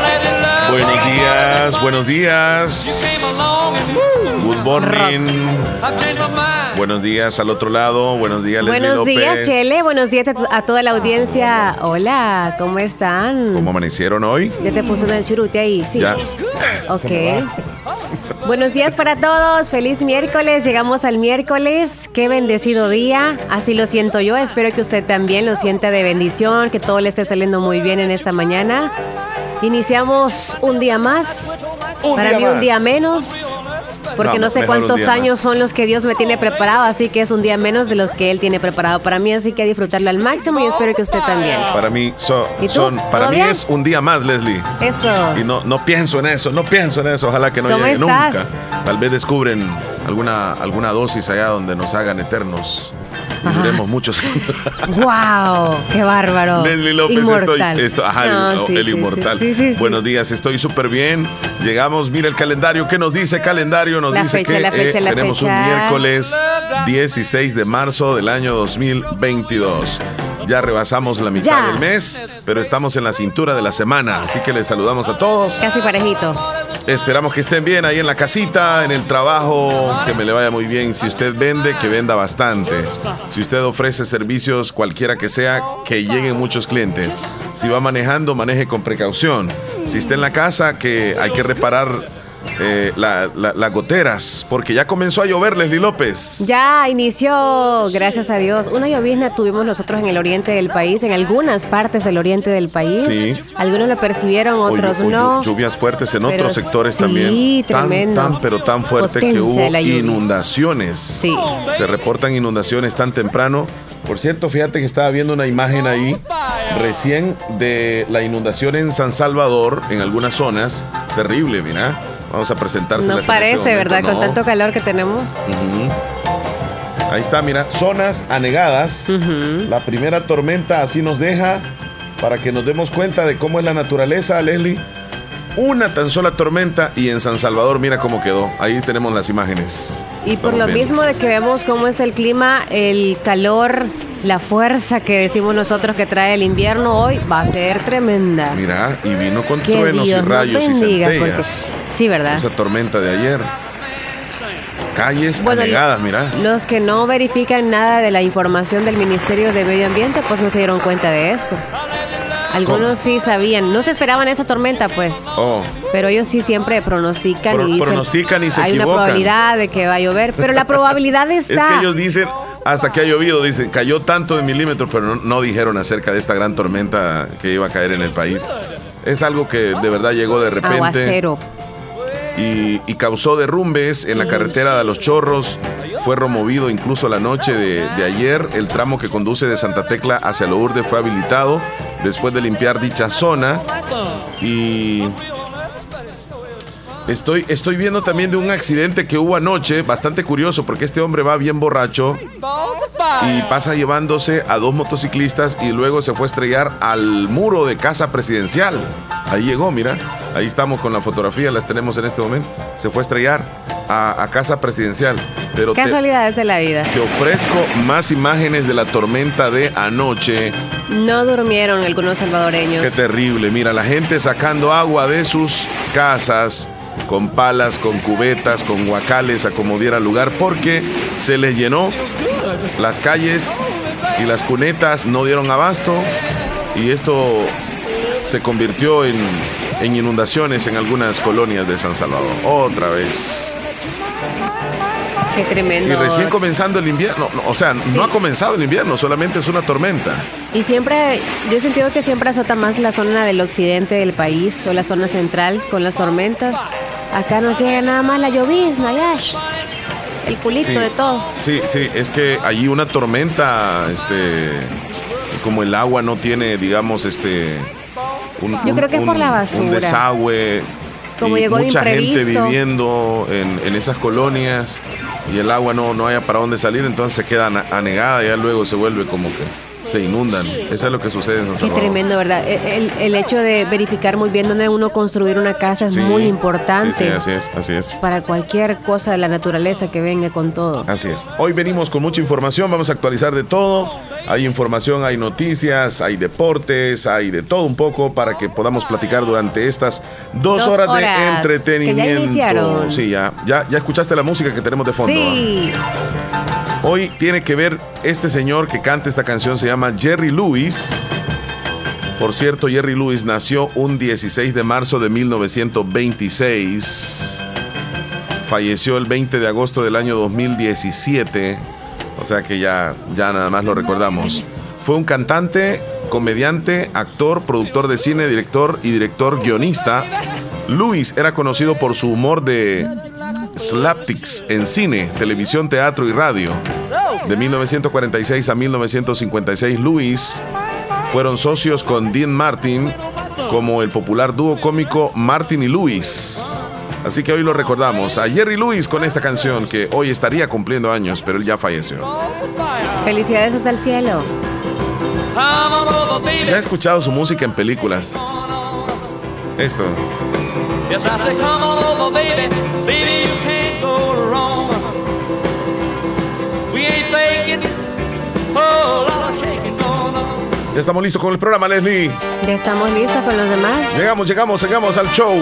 Let it love Buenos días, buenos días. Came along and woo, Good morning. Buenos días al otro lado. Buenos días, Leslie Buenos López. días, Chele. Buenos días a to- a toda la audiencia. Hola, ¿cómo están? ¿Cómo amanecieron hoy? Ya te puso en el churute ahí, sí. Ya. Ok. Buenos días para todos. Feliz miércoles. Llegamos al miércoles. Qué bendecido día. Así lo siento yo. Espero que usted también lo sienta de bendición, que todo le esté saliendo muy bien en esta mañana. Iniciamos un día más. Un para día mí un día menos. Porque No, no, sé cuántos años más. son los que Dios me tiene preparado, así que es un día menos de los que Él tiene preparado para mí, así que a disfrutarlo al máximo y espero que usted también. Para mí so- son, para ¿Todo mí bien? es un día más, Leslie. Eso. Y no, no pienso en eso, no pienso en eso. Ojalá que no ¿Cómo llegue estás? nunca. Tal vez descubren alguna, alguna dosis allá donde nos hagan eternos. Ajá. duremos muchos ¡Wow! ¡Qué bárbaro! Leslie López, Inmortal. estoy. esto- ajá, No, el, sí, el sí, inmortal. sí, sí, sí. Buenos días, estoy súper bien. Llegamos, mira el calendario. ¿Qué nos dice calendario? Nos La dice fecha, que la fecha, eh, la tenemos fecha. un miércoles 16 de marzo del año 2022. Ya rebasamos la mitad Ya. del mes, pero estamos en la cintura de la semana. Así que les saludamos a todos. Casi parejito. Esperamos que estén bien ahí en la casita, en el trabajo, que me le vaya muy bien. Si usted vende, que venda bastante. Si usted ofrece servicios, cualquiera que sea, que lleguen muchos clientes. Si va manejando, maneje con precaución. Si está en la casa, que hay que reparar eh, la- la- las goteras, porque ya comenzó a llover, Leslie López. Ya inició, gracias a Dios. Una llovizna tuvimos nosotros en el oriente del país, en algunas partes del oriente del país. Sí. Algunos lo percibieron, otros o no. llu- Lluvias fuertes en otros sectores sí, también. Tan, tremendo. tan, pero tan fuerte que hubo inundaciones. Sí. Se reportan inundaciones tan temprano. Por cierto, fíjate que estaba viendo una imagen ahí recién de la inundación en San Salvador, en algunas zonas. Terrible, mira. Vamos a presentársela. No parece, ¿verdad? Con tanto calor que tenemos. Ahí está, mira. Zonas anegadas. La primera tormenta así nos deja para que nos demos cuenta de cómo es la naturaleza, Leslie. Una tan sola tormenta y en San Salvador mira cómo quedó. Ahí tenemos las imágenes. Y por lo mismo de que vemos cómo es el clima, el calor, la fuerza que decimos nosotros que trae el invierno hoy va a ser tremenda. Mira, y vino con Que truenos Dios y rayos y bendiga, porque- centellas. Sí, ¿verdad? Esa tormenta de ayer. Calles Bueno, anegadas, mira. Los que no verifican nada de la información del Ministerio de Medio Ambiente, pues no se dieron cuenta de esto. Algunos sí sabían, no se esperaban esa tormenta, pues. Oh, Pero ellos sí siempre pronostican Pro- y dicen pronostican y se hay una probabilidad de que va a llover, pero la probabilidad está. es que ellos dicen, hasta que ha llovido, dicen, cayó tanto de milímetros, pero no, no dijeron acerca de esta gran tormenta que iba a caer en el país. Es algo que de verdad llegó de repente. aguacero. y, y causó derrumbes en la carretera de Los Chorros. Fue removido incluso la noche de, de ayer. El tramo que conduce de Santa Tecla hacia Lourdes fue habilitado después de limpiar dicha zona. Y estoy, estoy viendo también de un accidente que hubo anoche, bastante curioso, porque este hombre va bien borracho y pasa llevándose a dos motociclistas y luego se fue a estrellar al muro de casa presidencial. Ahí llegó, mira. Ahí estamos con la fotografía, las tenemos en este momento. Se fue a estrellar a, a casa presidencial. Pero te, Casualidades de la vida. te ofrezco más imágenes de la tormenta de anoche. No durmieron algunos salvadoreños. Qué terrible. Mira, la gente sacando agua de sus casas con palas, con cubetas, con guacales, a como diera lugar, porque se les llenó las calles y las cunetas no dieron abasto y esto se convirtió en, en inundaciones en algunas colonias de San Salvador. Otra vez. Qué tremendo. Y recién comenzando el invierno, no, o sea, no ha comenzado el invierno, solamente es una tormenta. Y siempre, yo he sentido que siempre azota más la zona del occidente del país o la zona central con las tormentas. Acá nos llega nada más la llovizna, el culito de todo. Sí, sí, es que allí una tormenta, este, como el agua no tiene, digamos, este, un, Yo creo que es por la basura. Un desagüe. Como llegó mucha gente viviendo en, en, esas colonias y el agua no, no haya para dónde salir, entonces se queda anegada y ya luego se vuelve como que se inundan. Eso es lo que sucede en San Salvador. Qué tremendo, ¿verdad? E, el, hecho de verificar muy bien dónde uno construir una casa es muy importante. Sí, así es, así es. Para cualquier cosa de la naturaleza que venga con todo. Así es. Hoy venimos con mucha información, vamos a actualizar de todo. Hay información, hay noticias, hay deportes, hay de todo un poco para que podamos platicar durante estas dos, horas, de entretenimiento. ya iniciaron. Sí, ya, ya, ya escuchaste la música que tenemos de fondo. Sí. Hoy tiene que ver este señor que canta esta canción, se llama Jerry Lewis. Por cierto, Jerry Lewis nació un 16 de marzo de 1926. Falleció el 20 de agosto del año 2017. O sea que ya, ya nada más lo recordamos. Fue un cantante, comediante, actor, productor de cine, director y director guionista. Lewis era conocido por su humor de slapsticks en cine, televisión, teatro y radio. De 1946 a 1956, Luis fueron socios con Dean Martin como el popular dúo cómico Martin y Luis. Así que hoy lo recordamos a Jerry Lewis con esta canción que hoy estaría cumpliendo años, pero él ya falleció. Felicidades hasta el cielo. Ya he escuchado su música en películas. Esto. Ya estamos listos con el programa, Leslie. Ya estamos listos con los demás. Llegamos, llegamos, llegamos al show.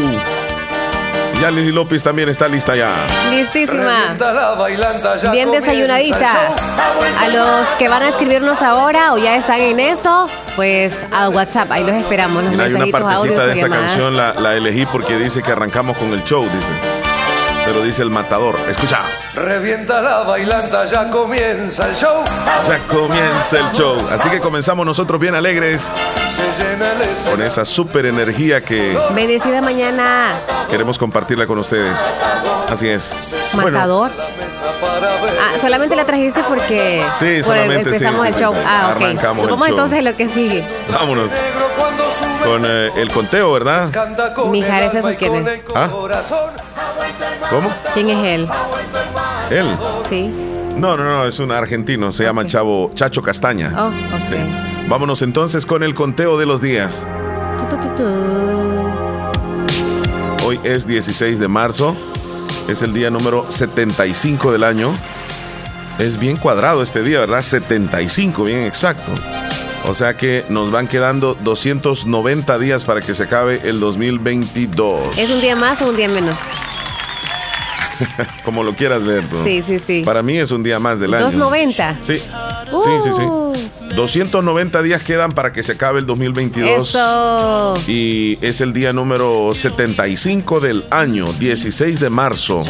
Ya Leslie López también está lista ya. Listísima. Bien desayunadita. A los que van a escribirnos ahora o ya están en eso, pues a WhatsApp, ahí los esperamos. Los hay una partecita de esta canción, la, la elegí porque dice que arrancamos con el show, dice pero dice el matador. Escucha. Revienta la bailanta, ya comienza el show. Ya comienza el show. Así que comenzamos nosotros bien alegres. Con esa super energía que. Bendecida mañana. Queremos compartirla con ustedes. Así es. Matador. Ah, solamente la trajiste porque. Sí, solamente empezamos el show. Ah, ok. Arrancamos Vamos entonces lo que sigue. Vámonos. Con eh, el conteo, ¿verdad? Mijares, ¿eso quién es? ¿Ah? ¿Cómo? ¿Quién es él? ¿Él? Sí. No, no, no, es un argentino, se llama Chavo Chacho Castaña. Oh, ok. Vámonos entonces con el conteo de los días. Hoy es 16 de marzo, es el día número 75 del año. Es bien cuadrado este día, ¿verdad? 75, bien exacto. O sea que nos van quedando 290 días para que se acabe el 2022. ¿Es un día más o un día menos? Como lo quieras ver. Sí, sí, sí. Para mí es un día más del año. 290. Sí. Sí, sí, sí. 290 uh. días quedan para que se acabe el 2022. Eso. Y es el día número 75 del año, 16 de marzo.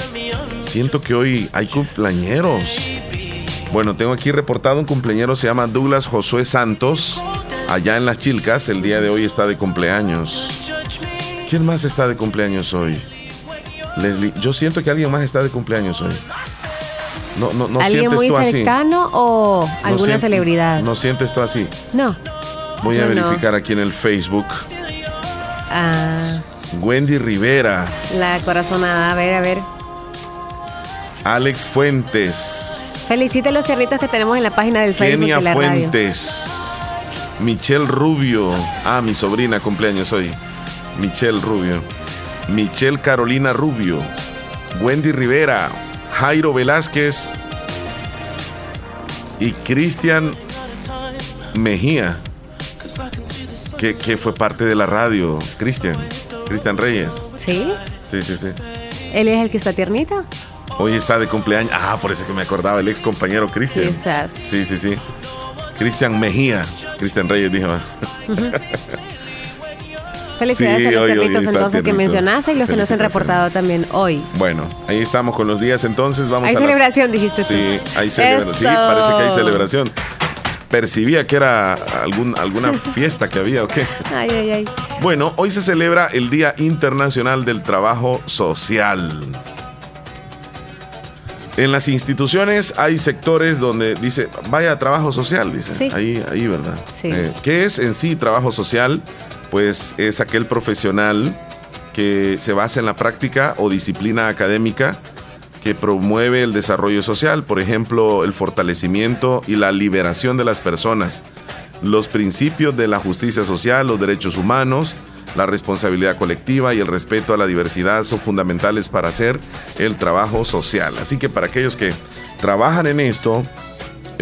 Siento que hoy hay cumpleañeros. Bueno, tengo aquí reportado un cumpleañero, se llama Douglas Josué Santos, allá en Las Chilcas, el día de hoy está de cumpleaños. ¿Quién más está de cumpleaños hoy? Leslie, yo siento que alguien más está de cumpleaños hoy. No, no, no ¿Alguien muy cercano o alguna celebridad? ¿No sientes tú así? No. Voy a verificar aquí en el Facebook. Ah. Wendy Rivera. La corazonada, a ver, a ver. Alex Fuentes. Felicite los cerritos que tenemos en la página del Facebook Kenia de la Fuentes. Michelle Rubio. Ah, mi sobrina cumpleaños hoy. Michelle Rubio. Michelle Carolina Rubio. Wendy Rivera. Jairo Velázquez. Y Cristian Mejía. Que, que, fue parte de la radio. Cristian. Cristian Reyes. ¿Sí? Sí, sí, sí. ¿Él es el que está tiernito? Hoy está de cumpleaños. Ah, por eso que me acordaba el ex compañero Cristian. Quizás. Sí, sí, sí. Cristian Mejía. Cristian Reyes dijo. Felicidades a los perritos entonces que mencionaste y los que nos han reportado también hoy. Bueno, ahí estamos con los días entonces. Vamos hay celebración, dijiste tú. Sí, hay celebración. Sí, parece que hay celebración. Percibía que era algún, alguna fiesta que había o qué. Ay, ay, ay. Bueno, hoy se celebra el Día Internacional del Trabajo Social. En las instituciones hay sectores donde dice, vaya trabajo social, dice. Sí. Ahí, ahí, ¿verdad? Sí. Eh, ¿Qué es en sí trabajo social? Pues es aquel profesional que se basa en la práctica o disciplina académica que promueve el desarrollo social, por ejemplo, el fortalecimiento y la liberación de las personas, los principios de la justicia social, los derechos humanos, la responsabilidad colectiva y el respeto a la diversidad son fundamentales para hacer el trabajo social. Así que para aquellos que trabajan en esto,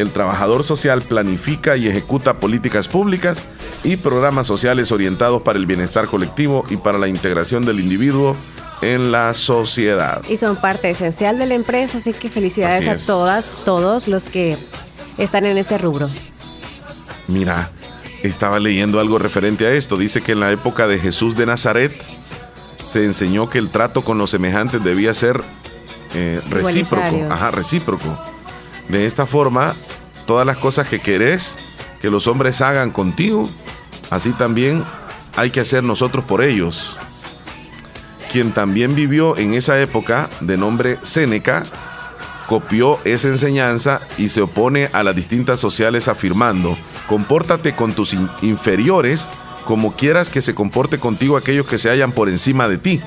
el trabajador social planifica y ejecuta políticas públicas y programas sociales orientados para el bienestar colectivo y para la integración del individuo en la sociedad. Y son parte esencial de la empresa, así que felicidades Así a todas, todos los que están en este rubro. Mira, estaba leyendo algo referente a esto. Dice que en la época de Jesús de Nazaret se enseñó que el trato con los semejantes debía ser eh, recíproco. Ajá, recíproco. De esta forma, todas las cosas que querés que los hombres hagan contigo, así también hay que hacer nosotros por ellos. Quien también vivió en esa época, de nombre Séneca, copió esa enseñanza y se opone a las distintas sociales afirmando, compórtate con tus in- inferiores como quieras que se comporte contigo aquellos que se hallan por encima de ti.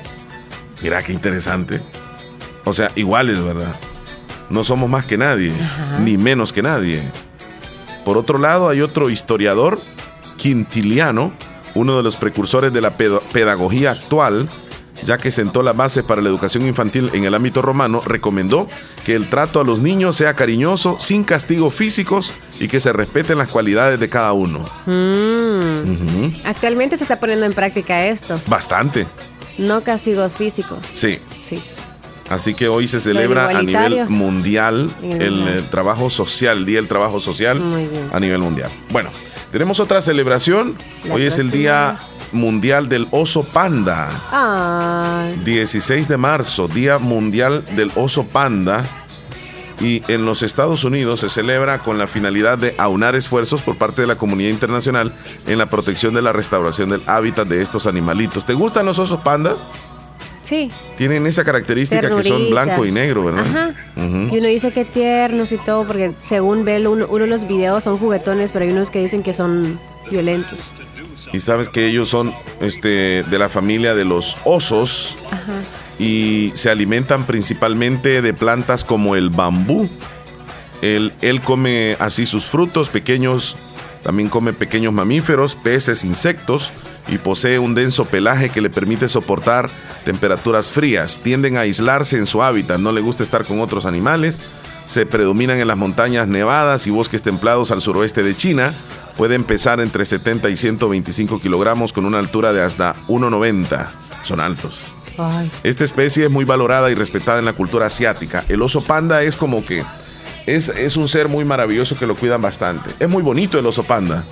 Mira qué interesante. O sea, iguales, ¿verdad? No somos más que nadie, ni menos que nadie. Por otro lado, hay otro historiador, Quintiliano, uno de los precursores de la pedagogía actual, ya que sentó la base para la educación infantil en el ámbito romano, recomendó que el trato a los niños sea cariñoso, sin castigos físicos y que se respeten las cualidades de cada uno. Mm. Actualmente se está poniendo en práctica esto, Bastante, no castigos físicos. sí. Sí. Así que hoy se celebra a nivel mundial el eh, trabajo social, Día del Trabajo Social a nivel mundial. Bueno, tenemos otra celebración. La hoy es el Día es- Mundial del Oso Panda. Ay, 16 de marzo, Día Mundial del Oso Panda. Y en los Estados Unidos se celebra con la finalidad de aunar esfuerzos por parte de la comunidad internacional en la protección de la restauración del hábitat de estos animalitos. ¿Te gustan los osos panda? Sí. Tienen esa característica que son blanco y negro, ¿verdad? Ajá. Y uno dice que tiernos y todo, porque según ve uno, uno de los videos son juguetones, pero hay unos que dicen que son violentos. Y sabes que ellos son este, de la familia de los osos Ajá. y se alimentan principalmente de plantas como el bambú. Él, él come así sus frutos pequeños, también come pequeños mamíferos, peces, insectos y posee un denso pelaje que le permite soportar temperaturas frías. Tienden a aislarse en su hábitat, no le gusta estar con otros animales. Se predominan en las montañas nevadas y bosques templados al suroeste de China. Pueden pesar entre 70 y 125 kilogramos con una altura de hasta 1,90. Son altos. Ay. Esta especie es muy valorada y respetada en la cultura asiática. El oso panda es como que es, es un ser muy maravilloso que lo cuidan bastante. Es muy bonito el oso panda.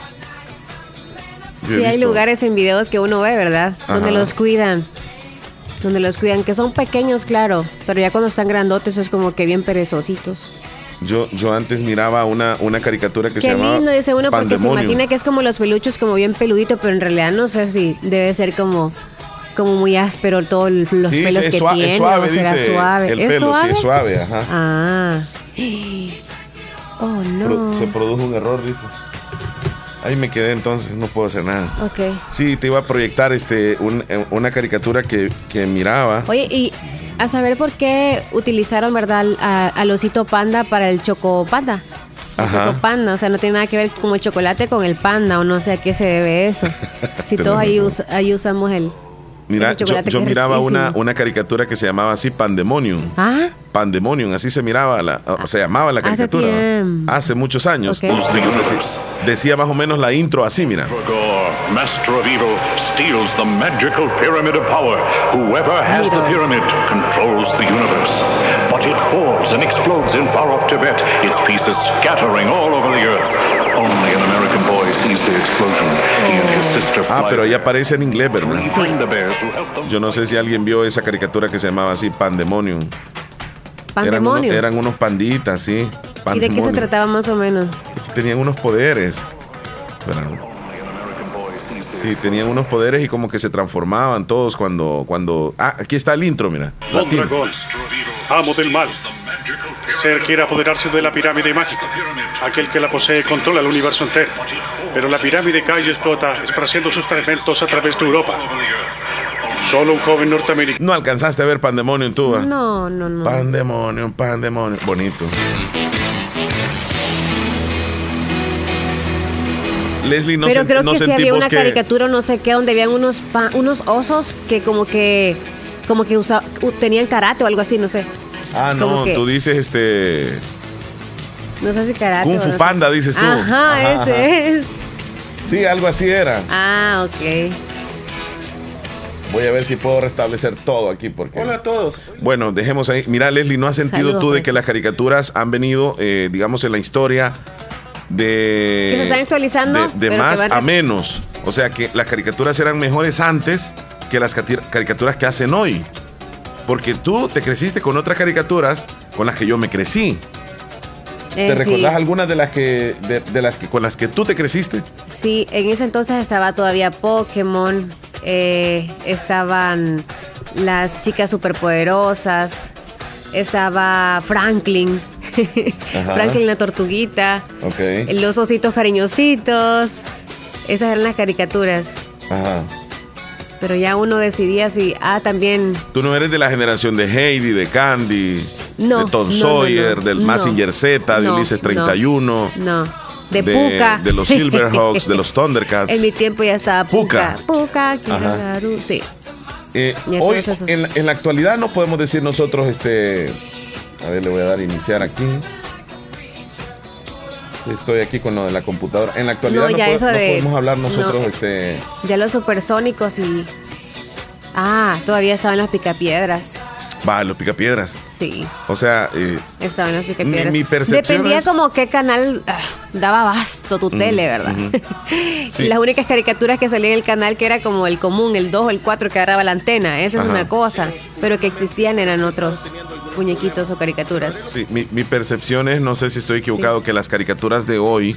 Yo Sí, hay lugares en videos que uno ve, ¿verdad? Donde los cuidan. Donde los cuidan, que son pequeños, claro, pero ya cuando están grandotes es como que bien perezositos. Yo, yo antes miraba una, una caricatura que se Qué llamaba lindo, dice uno, porque se imagina que es como los peluchos, como bien peludito, pero en realidad no sé si debe ser como, como muy áspero todos los Sí, pelos es, que tiene. es suave, o será dice suave. el ¿Es pelo, suave? sí, es suave, ajá. Ah. Oh, Pro- no. Se produjo un error, dice. Ahí me quedé entonces, no puedo hacer nada. Ok. Sí, te iba a proyectar este, un- eh, una caricatura que, que miraba. Oye, y a saber por qué utilizaron, ¿verdad?, al, osito panda para el choco panda. El Ajá. choco panda, o sea, no tiene nada que ver como el chocolate con el panda, o no sé a qué se debe eso. Si todos ahí, us- ahí usamos el. Mira, yo, yo miraba una, una caricatura que se llamaba así Pandemonium. Ah, Pandemonium, así se miraba, la, o se llamaba la Hace caricatura. Hace muchos años. Ok. Yo no sé si- decía más o menos la intro así, mira. Master of evil, steals the magical pyramid of power. Whoever has the pyramid controls the universe. But it falls and explodes in far off Tibet, its pieces scattering all over the earth. Only an American boy sees the explosion. He and his sister Ah, pero ahí aparece en inglés, ¿verdad? them. Yo no sé si alguien vio esa caricatura que se llamaba así Pandemonium. Eran, unos, eran unos panditas, sí. ¿Y de qué se Pandemonium. trataba más o menos? Tenían unos poderes. Espera, Sí, tenían unos poderes y como que se transformaban todos cuando, cuando... Ah, aquí está el intro, mira. Latino. Mondragón, amo del mal, Ser quiere apoderarse de la pirámide mágica. Aquel que la posee controla el universo entero. Pero la pirámide cae y explota, esparciendo sus fragmentos a través de Europa. Solo un joven norteamericano. ¿No alcanzaste a ver Pandemonium tú? ah? No, no, no. Pandemonium, Pandemonium. Bonito. Leslie, no, Pero creo no que sí había una que... caricatura, no sé qué, donde habían unos pa- unos osos que como que como que usa- u- tenían karate o algo así, no sé. Ah, no, que- tú dices este... No sé si karate. Kung Fu no sé. Panda, dices tú. Ajá, Ajá, ese ajá. es. Sí, algo así era. Ah, ok. Voy a ver si puedo restablecer todo aquí porque... Hola a todos. Bueno, dejemos ahí. Mira, Leslie, ¿no has sentido Saludos, tú de pues. que las caricaturas han venido, eh, digamos, en la historia de... Que se están actualizando, De, de pero que más a menos. O sea, que las caricaturas eran mejores antes que las caricaturas que hacen hoy. Porque tú te creciste con otras caricaturas con las que yo me crecí. Eh, ¿Te sí. recordás algunas de las que, de, de las que con las que tú te creciste? Sí, en ese entonces estaba todavía Pokémon, eh, estaban las chicas superpoderosas, estaba Franklin. Franklin la tortuguita, Ok. los ositos cariñositos, esas eran las caricaturas. Ajá. Pero ya uno decidía si, ah, también, Tú no eres de la generación de Heidi, de Candy, No, de Tom no, Sawyer, no, del. Massinger Z, de Ulises no. 31. no, de, Puka. de los Silverhawks, de los Thundercats. En mi tiempo ya estaba Puka. Puka. Puka, sí. Eh, hoy, en la actualidad, no podemos decir nosotros, este. A ver, le voy a dar iniciar aquí. Sí, estoy aquí con lo de la computadora. En la actualidad No, de- podemos hablar nosotros, no. este. Ya los supersónicos y. Ah, todavía estaban los picapiedras. Va, los picapiedras. Sí, O sea, eh, estaban los picapiedras. Mi- mi percepción Dependía es- como qué canal ah, daba basto tu tele, ¿verdad? Sí. Las únicas caricaturas que salían en el canal que era como el común, el 2 o el 4 que agarraba la antena. Esa Ajá. es una cosa. Pero que existían eran otros muñequitos o caricaturas. Sí, mi, mi percepción es, no sé si estoy equivocado, que las caricaturas de hoy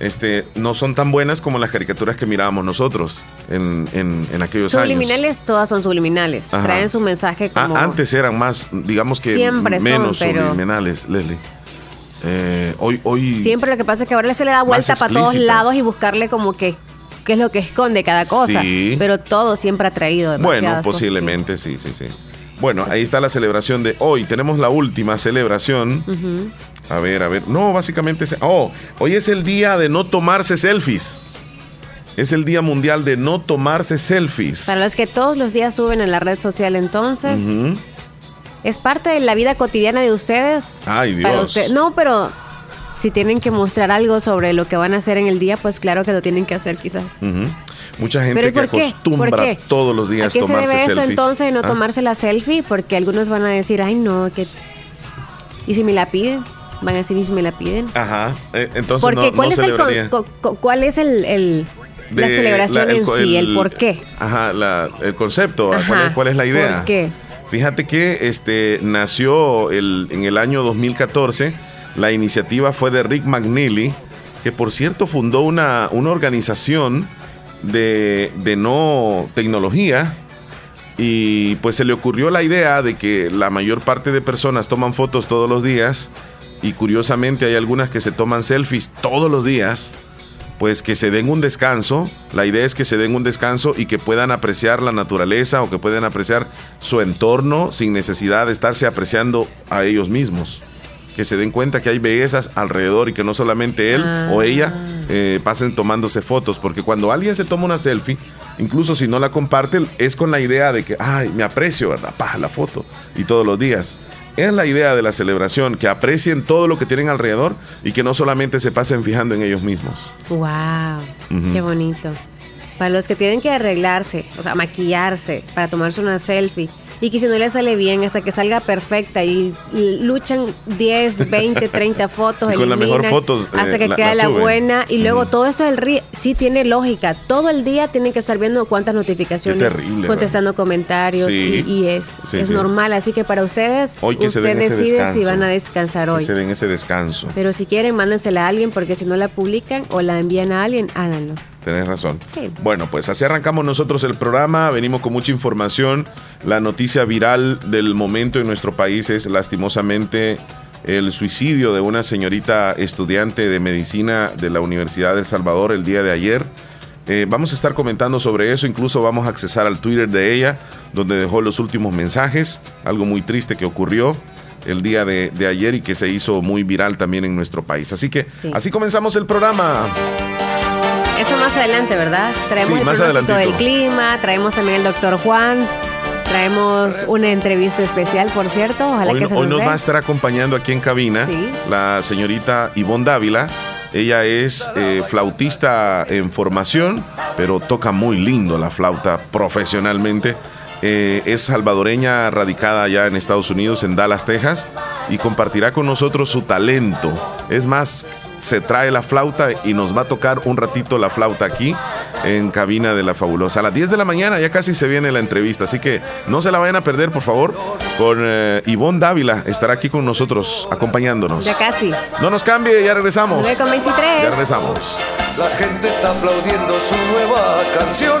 este, no son tan buenas como las caricaturas que mirábamos nosotros en, en- en aquellos años. Subliminales, todas son subliminales. Ajá. Traen su mensaje Ah, como. antes eran más, digamos que Siempre son, menos pero- subliminales, Leslie. Eh, hoy, hoy. Siempre lo que pasa es que ahora se le da vuelta para todos lados y buscarle como que qué es lo que esconde cada cosa. Sí. Pero todo siempre ha traído Bueno, cosas, posiblemente, sí, sí, sí. Bueno, ahí está la celebración de hoy. Tenemos la última celebración. Ujú. A ver, a ver. No, básicamente. Oh, hoy es el día de no tomarse selfies. Es el día mundial de no tomarse selfies. Para los que todos los días suben en la red social, entonces, es parte de la vida cotidiana de ustedes. Ay, Para Dios. usted- no, pero si tienen que mostrar algo sobre lo que van a hacer en el día, pues claro que lo tienen que hacer quizás. Mucha gente Pero ¿y que qué? acostumbra todos los ¿A días qué se debe esto entonces de no Ah, tomarse la selfie? Porque algunos van a decir, ay no, que... ¿Y si me la piden? Van a decir, ¿y si me la piden? Ajá. eh, entonces Porque no, ¿cuál, no es el co- co- ¿cuál es el, el- la celebración la- en sí? El, por qué. Ajá, la- el concepto. ¿cuál, es, cuál es la idea? ¿por qué? Fíjate que este, nació el, en el año 2014. La iniciativa fue de Rick McNeely, que por cierto fundó una, una organización de, de no tecnología. Y pues se le ocurrió la idea de que la mayor parte de personas toman fotos todos los días. Y curiosamente hay algunas que se toman selfies todos los días pues que se den un descanso. La idea es que se den un descanso y que puedan apreciar la naturaleza o que puedan apreciar su entorno sin necesidad de estarse apreciando a ellos mismos. Que se den cuenta que hay bellezas alrededor y que no solamente él o ella eh, pasen tomándose fotos. Porque cuando alguien se toma una selfie, incluso si no la comparte, es con la idea de que, ay, me aprecio, ¿verdad? Pa, la foto. Y todos los días. Es la idea de la celebración, que aprecien todo lo que tienen alrededor y que no solamente se pasen fijando en ellos mismos. ¡Wow! ¡Qué bonito! Para los que tienen que arreglarse, o sea, maquillarse para tomarse una selfie y que si no le sale bien hasta que salga perfecta y, luchan 10, 20, 30 fotos, Y con la mejor eliminan fotos, eh, hasta que queda la buena y luego todo esto del ri sí tiene lógica. Todo el día tienen que estar viendo cuántas notificaciones, terrible, contestando comentarios Sí. y, y es, Sí, es sí. normal. Así que para ustedes, Hoy que usted decide si van a descansar Que hoy. se den ese descanso. Pero si quieren, mándensela a alguien porque si no la publican o la envían a alguien, háganlo. Tenés razón. Sí. Bueno, pues así arrancamos nosotros el programa. Venimos con mucha información. La noticia viral del momento en nuestro país es lastimosamente el suicidio de una señorita estudiante de medicina de la Universidad de El Salvador el día de ayer. Eh, vamos a estar comentando sobre eso, incluso vamos a accesar al Twitter de ella, donde dejó los últimos mensajes, algo muy triste que ocurrió el día de, de ayer y que se hizo muy viral también en nuestro país. Así que Sí. así comenzamos el programa. Eso más adelante, ¿verdad? Traemos Sí, el más pronóstico del clima, traemos también el doctor Juan, traemos una entrevista especial, por cierto. Ojalá Hoy, que se hoy nos nos va a estar acompañando aquí en cabina Sí. la señorita Ivonne Dávila. Ella es eh, flautista en formación, pero toca muy lindo la flauta profesionalmente. Eh, es salvadoreña radicada allá en Estados Unidos, en Dallas, Texas, y compartirá con nosotros su talento. Es más, se trae la flauta y nos va a tocar un ratito la flauta aquí en cabina de la fabulosa. A las 10 de la mañana ya casi se viene la entrevista, así que no se la vayan a perder, por favor. Con eh, Ivonne Dávila estará aquí con nosotros, acompañándonos. Ya casi. No nos cambie, ya regresamos. 9 con 23. Ya regresamos. La gente está aplaudiendo su nueva canción.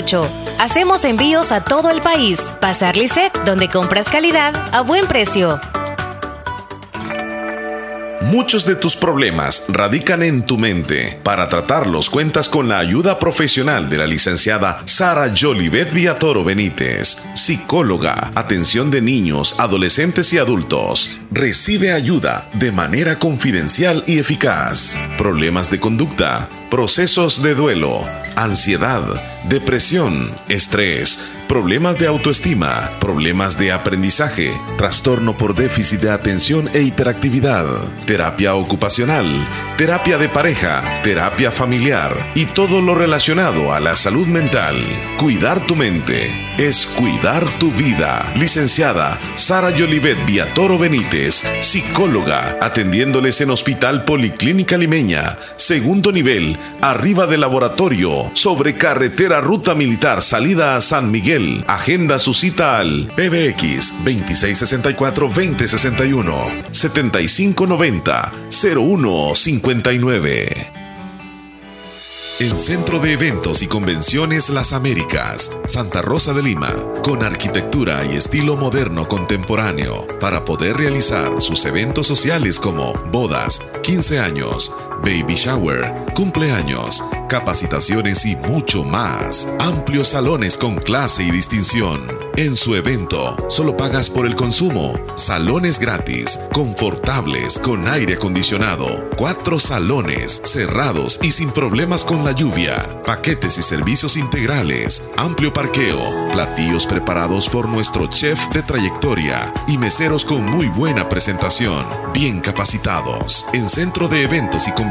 7052-9658. Hacemos envíos a todo el país. Bazar Lisset, donde compras calidad a buen precio. Muchos de tus problemas radican en tu mente. Para tratarlos cuentas con la ayuda profesional de la licenciada Sara Jolivet Villatoro Benítez, psicóloga, atención de niños, adolescentes y adultos. Recibe ayuda de manera confidencial y eficaz. Problemas de conducta, procesos de duelo, ansiedad, depresión, estrés, problemas de autoestima, problemas de aprendizaje, trastorno por déficit de atención e hiperactividad, terapia ocupacional, terapia de pareja, terapia familiar y todo lo relacionado a la salud mental. Cuidar tu mente es cuidar tu vida. Licenciada Sara Yolivet Viatoro Benítez, psicóloga, atendiéndoles en Hospital Policlínica Limeña, segundo nivel, arriba del laboratorio, sobre carretera Ruta Militar, salida a San Miguel. Agenda su cita al PBX 2664-2061 7590-0159. El Centro de Eventos y Convenciones Las Américas, Santa Rosa de Lima, con arquitectura y estilo moderno contemporáneo, para poder realizar sus eventos sociales como bodas, 15 años, baby shower, cumpleaños, capacitaciones y mucho más. Amplios salones con clase y distinción En su evento, solo pagas por el consumo. Salones gratis, confortables, con aire acondicionado. Cuatro salones, cerrados y sin problemas con la lluvia. Paquetes y servicios integrales. Amplio parqueo. Platillos preparados por nuestro chef de trayectoria. Y meseros con muy buena presentación. Bien capacitados. En Centro de Eventos y Convenciones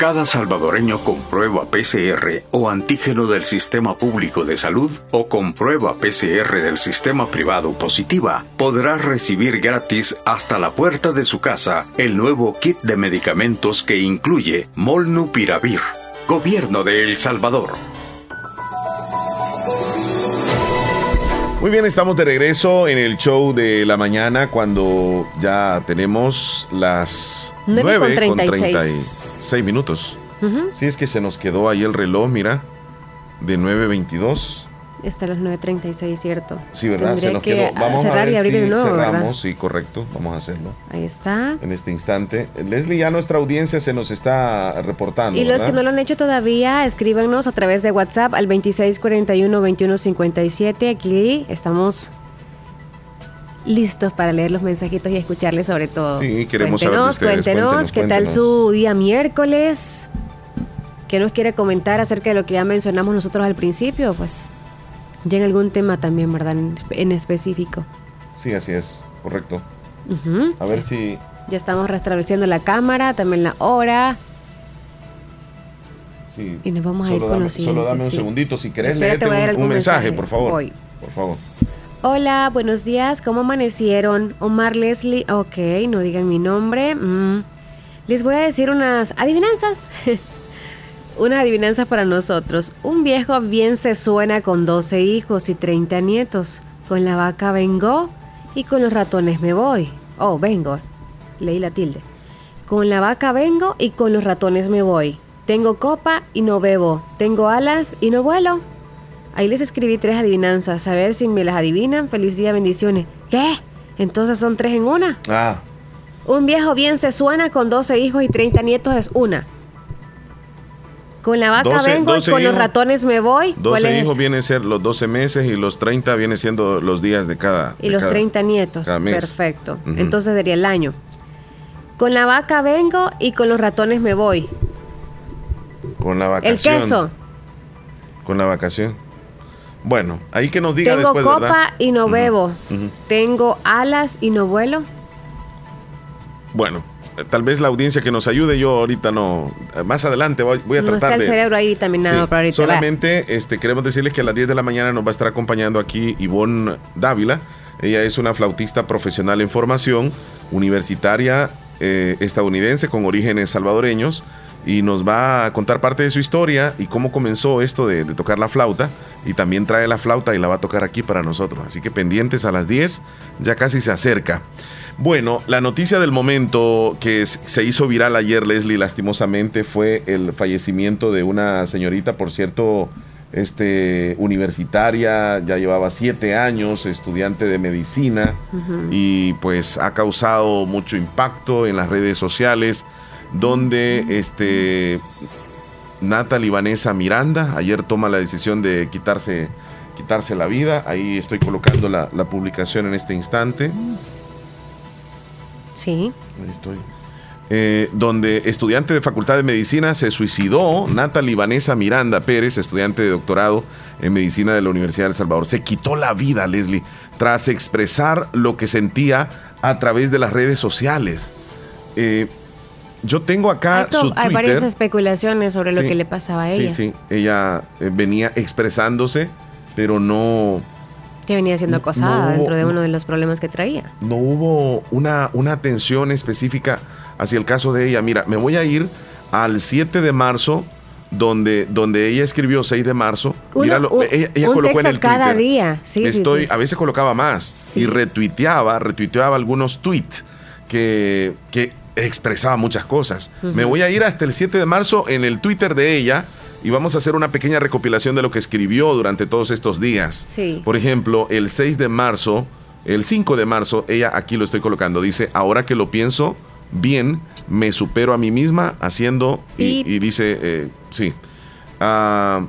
Cada salvadoreño con prueba PCR o antígeno del Sistema Público de Salud o con prueba PCR del Sistema Privado positiva podrá recibir gratis hasta la puerta de su casa el nuevo kit de medicamentos que incluye Molnupiravir. Gobierno de El Salvador. Muy bien, estamos de regreso en el show de la mañana cuando ya tenemos las 9 con 36. 36 minutos. Sí, es que se nos quedó ahí el reloj, mira, de 9.22. Está a las 9.36, ¿cierto? Sí, ¿verdad? Se nos que quedó. Vamos cerrar a ver y abrir si de nuevo, cerramos. ¿verdad? Sí, correcto. Vamos a hacerlo Ahí está. en este instante. Leslie, ya nuestra audiencia se nos está reportando. Y los ¿verdad? que no lo han hecho todavía, escríbanos a través de WhatsApp al 2641-2157. Aquí estamos listos para leer los mensajitos y escucharles sobre todo. Sí, queremos saber de cuéntenos, ustedes, cuéntenos, cuéntenos, qué tal su día miércoles. ¿Qué nos quiere comentar acerca de lo que ya mencionamos nosotros al principio? Pues ya en algún tema también, ¿verdad? En, en específico. Sí, así es, correcto. Ujú. A ver si. Ya estamos restableciendo la cámara, también la hora. si Y nos vamos a ir con dame, los Solo dame un sí. segundito. Si querés, Espérate, léete voy a leer un, un algún mensaje, mensaje. por favor. Voy. Por favor. Hola, buenos días, ¿cómo amanecieron? Omar Leslie, ok, no digan mi nombre. Mm. Les voy a decir unas adivinanzas. unas adivinanzas para nosotros. Un viejo bien se suena con 12 hijos y 30 nietos. Con la vaca vengo y con los ratones me voy. Oh, vengo. Leí la tilde. Con la vaca vengo y con los ratones me voy. Tengo copa y no bebo. Tengo alas y no vuelo. Ahí les escribí tres adivinanzas. A ver si me las adivinan. Feliz día, bendiciones. ¿Qué? Entonces son tres en una. Ah, Un viejo bien se suena con 12 hijos y 30 nietos es una. Con la vaca 12 vengo 12 y con los ratones me voy. ¿Cuál 12 es? hijos vienen a ser los 12 meses y los 30 vienen siendo los días de cada. Y de los cada- 30 nietos. Perfecto. Entonces sería el año. Con la vaca vengo y con los ratones me voy. Con la El vacación. queso. Con la vacación. Bueno, ahí que nos diga Tengo después, copa ¿verdad? y no bebo. Tengo alas y no vuelo. Bueno, tal vez la audiencia que nos ayude, yo ahorita no. Más adelante voy, voy a no tratar está el de. cerebro ahí terminado Sí, para ahorita. Va. solamente este, queremos decirles que a las 10 de la mañana nos va a estar acompañando aquí Ivonne Dávila. Ella es una flautista profesional en formación, universitaria eh, estadounidense con orígenes salvadoreños y nos va a contar parte de su historia y cómo comenzó esto de, de tocar la flauta y también trae la flauta y la va a tocar aquí para nosotros. Así que pendientes a las 10, ya casi se acerca. Bueno, la noticia del momento que se hizo viral ayer, Leslie, lastimosamente, fue el fallecimiento de una señorita, por cierto, este, universitaria, ya llevaba siete años, estudiante de medicina, y pues ha causado mucho impacto en las redes sociales, donde este, Natalie Vanessa Miranda ayer toma la decisión de quitarse quitarse la vida. Ahí estoy colocando la, la publicación en este instante. Sí. Ahí estoy. Eh, donde estudiante de Facultad de Medicina se suicidó, Natalie Vanessa Miranda Pérez, estudiante de doctorado en Medicina de la Universidad de El Salvador. Se quitó la vida, Leslie, tras expresar lo que sentía a través de las redes sociales. Eh, yo tengo acá hay, su hay varias especulaciones sobre lo Sí, que le pasaba a ella. Sí, sí, ella eh, venía expresándose, pero no, Que venía siendo acosada No, dentro de no. uno de los problemas que traía. no hubo una, una atención específica hacia el caso de ella. Mira, me voy a ir al 7 de marzo, donde, donde ella escribió 6 de marzo. Uno- Míralo, un, ella, ella un colocó en el cada Twitter. día. Sí, sí, Estoy, sí. a veces colocaba más y retuiteaba, retuiteaba algunos tweets que, que expresaba muchas cosas. Me voy a ir hasta el 7 de marzo en el Twitter de ella y vamos a hacer una pequeña recopilación de lo que escribió durante todos estos días. Sí. Por ejemplo, el 6 de marzo, el 5 de marzo, ella aquí lo estoy colocando, dice, ahora que lo pienso bien, me supero a mí misma haciendo, y dice, eh, sí, Ah,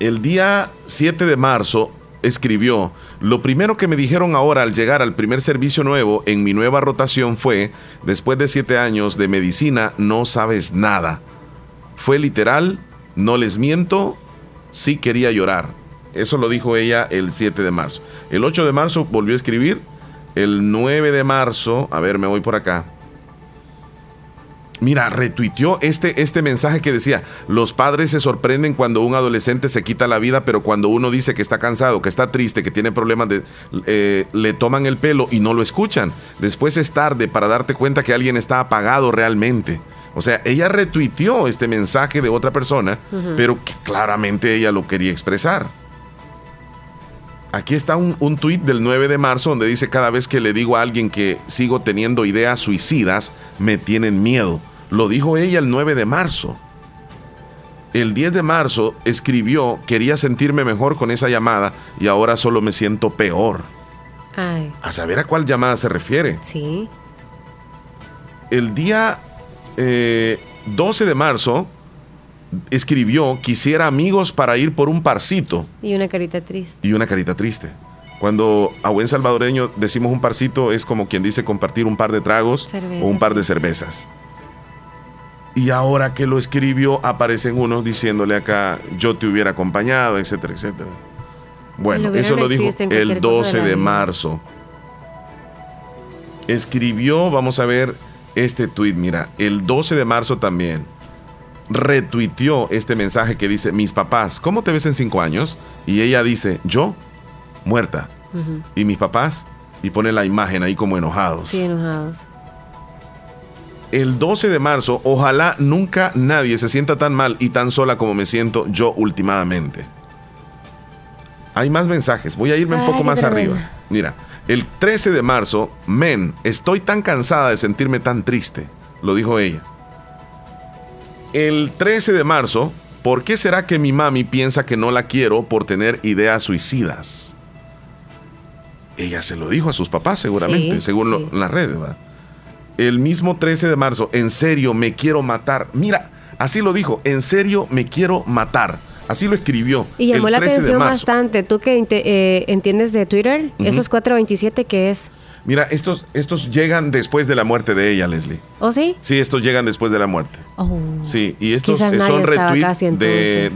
el día 7 de marzo escribió, lo primero que me dijeron ahora al llegar al primer servicio nuevo en mi nueva rotación fue, después de siete años de medicina, no sabes nada. Fue literal, no les miento, sí quería llorar. Eso lo dijo ella el 7 de marzo. El 8 de marzo volvió a escribir. El 9 de marzo, a ver, me voy por acá. Mira, retuiteó este, este mensaje que decía, los padres se sorprenden cuando un adolescente se quita la vida, pero cuando uno dice que está cansado, que está triste, que tiene problemas, de, eh, le toman el pelo y no lo escuchan. Después es tarde para darte cuenta que alguien está apagado realmente. O sea, ella retuiteó este mensaje de otra persona, pero que claramente ella lo quería expresar. Aquí está un, un tuit del 9 de marzo donde dice, cada vez que le digo a alguien que sigo teniendo ideas suicidas, me tienen miedo. Lo dijo ella el 9 de marzo. El 10 de marzo escribió, quería sentirme mejor con esa llamada y ahora solo me siento peor. Ay, A saber a cuál llamada se refiere. sí. El día eh, 12 de marzo escribió, quisiera amigos para ir por un parcito. Y una carita triste. y una carita triste. Cuando a buen salvadoreño decimos un parcito, es como quien dice compartir un par de tragos o un par de cervezas. Y ahora que lo escribió, aparecen unos diciéndole acá, yo te hubiera acompañado, etcétera, etcétera. Bueno, eso no lo dijo el cualquier cosa 12 de marzo. Escribió, vamos a ver este tweet, mira, el 12 de marzo también retuiteó este mensaje que dice, mis papás, ¿cómo te ves en cinco años? Y ella dice, yo, muerta. Y mis papás, y pone la imagen ahí como enojados. Sí, enojados. El 12 de marzo, ojalá nunca nadie se sienta tan mal y tan sola como me siento yo últimamente. Hay más mensajes, voy a irme un poco más arriba. Mira, el 13 de marzo, men, estoy tan cansada de sentirme tan triste, lo dijo ella. El 13 de marzo, ¿por qué será que mi mami piensa que no la quiero por tener ideas suicidas? Ella se lo dijo a sus papás seguramente, Sí, según lo- las redes, ¿va? El mismo 13 de marzo, en serio me quiero matar. Mira, así lo dijo, en serio me quiero matar. Así lo escribió. Y llamó el la 13 de atención marzo. bastante. ¿Tú que eh, entiendes de Twitter? Ujú. ¿Esos 427 qué es? Mira, estos, estos llegan después de la muerte de ella, Leslie. ¿O sí? Sí, estos llegan después de la muerte. Oh. Sí, y estos son retweets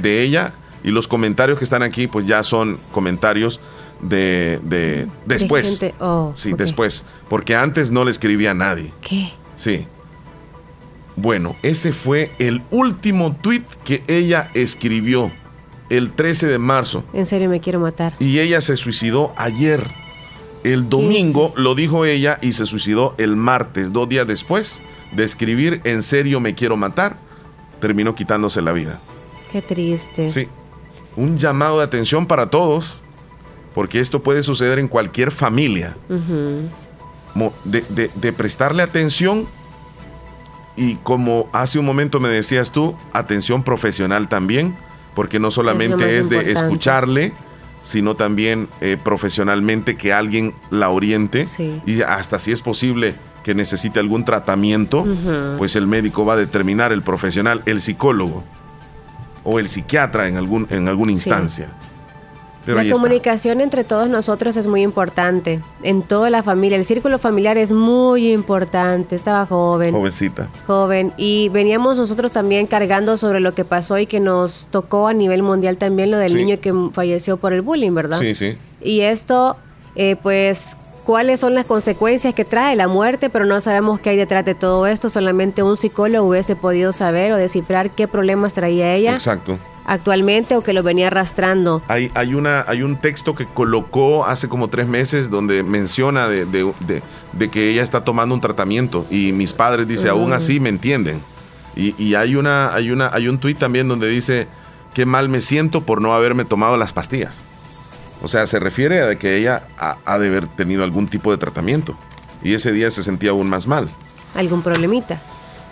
de ella y los comentarios que están aquí pues ya son comentarios de, de después. oh, sí, después, porque antes no le escribía a nadie. ¿Qué? Sí. Bueno, ese fue el último tweet que ella escribió el 13 de marzo En serio me quiero matar. y ella se suicidó ayer. El domingo lo dijo ella y se suicidó el martes, dos días después de escribir En serio me quiero matar, terminó quitándose la vida. Qué triste. Sí, un llamado de atención para todos, porque esto puede suceder en cualquier familia. De, de- de prestarle atención y como hace un momento me decías tú, atención profesional también, porque no solamente es, de escucharle, sino también eh, profesionalmente que alguien la oriente Sí. y hasta si es posible que necesite algún tratamiento, pues el médico va a determinar, el profesional, el psicólogo o el psiquiatra en, algún, en alguna Sí. instancia. Pero la está. comunicación entre todos nosotros es muy importante. En toda la familia. El círculo familiar es muy importante. Estaba joven. Jovencita. Joven. Y veníamos nosotros también cargando sobre lo que pasó y que nos tocó a nivel mundial también lo del Sí. niño que falleció por el bullying, ¿verdad? Sí, sí. Y esto, eh, pues, ¿cuáles son las consecuencias que trae la muerte? Pero no sabemos qué hay detrás de todo esto. Solamente un psicólogo hubiese podido saber o descifrar qué problemas traía ella Exacto. Actualmente o que lo venía arrastrando. Hay, hay, una, hay un texto que colocó hace como tres meses donde menciona de, de- de- de que ella está tomando un tratamiento y mis padres, dice, aún Mm. así me entienden. Y, y hay, una, hay, una, hay un tuit también donde dice, qué mal me siento por no haberme tomado las pastillas. O sea, se refiere a que ella ha, ha de haber tenido algún tipo de tratamiento. Y ese día se sentía aún más mal. Algún problemita.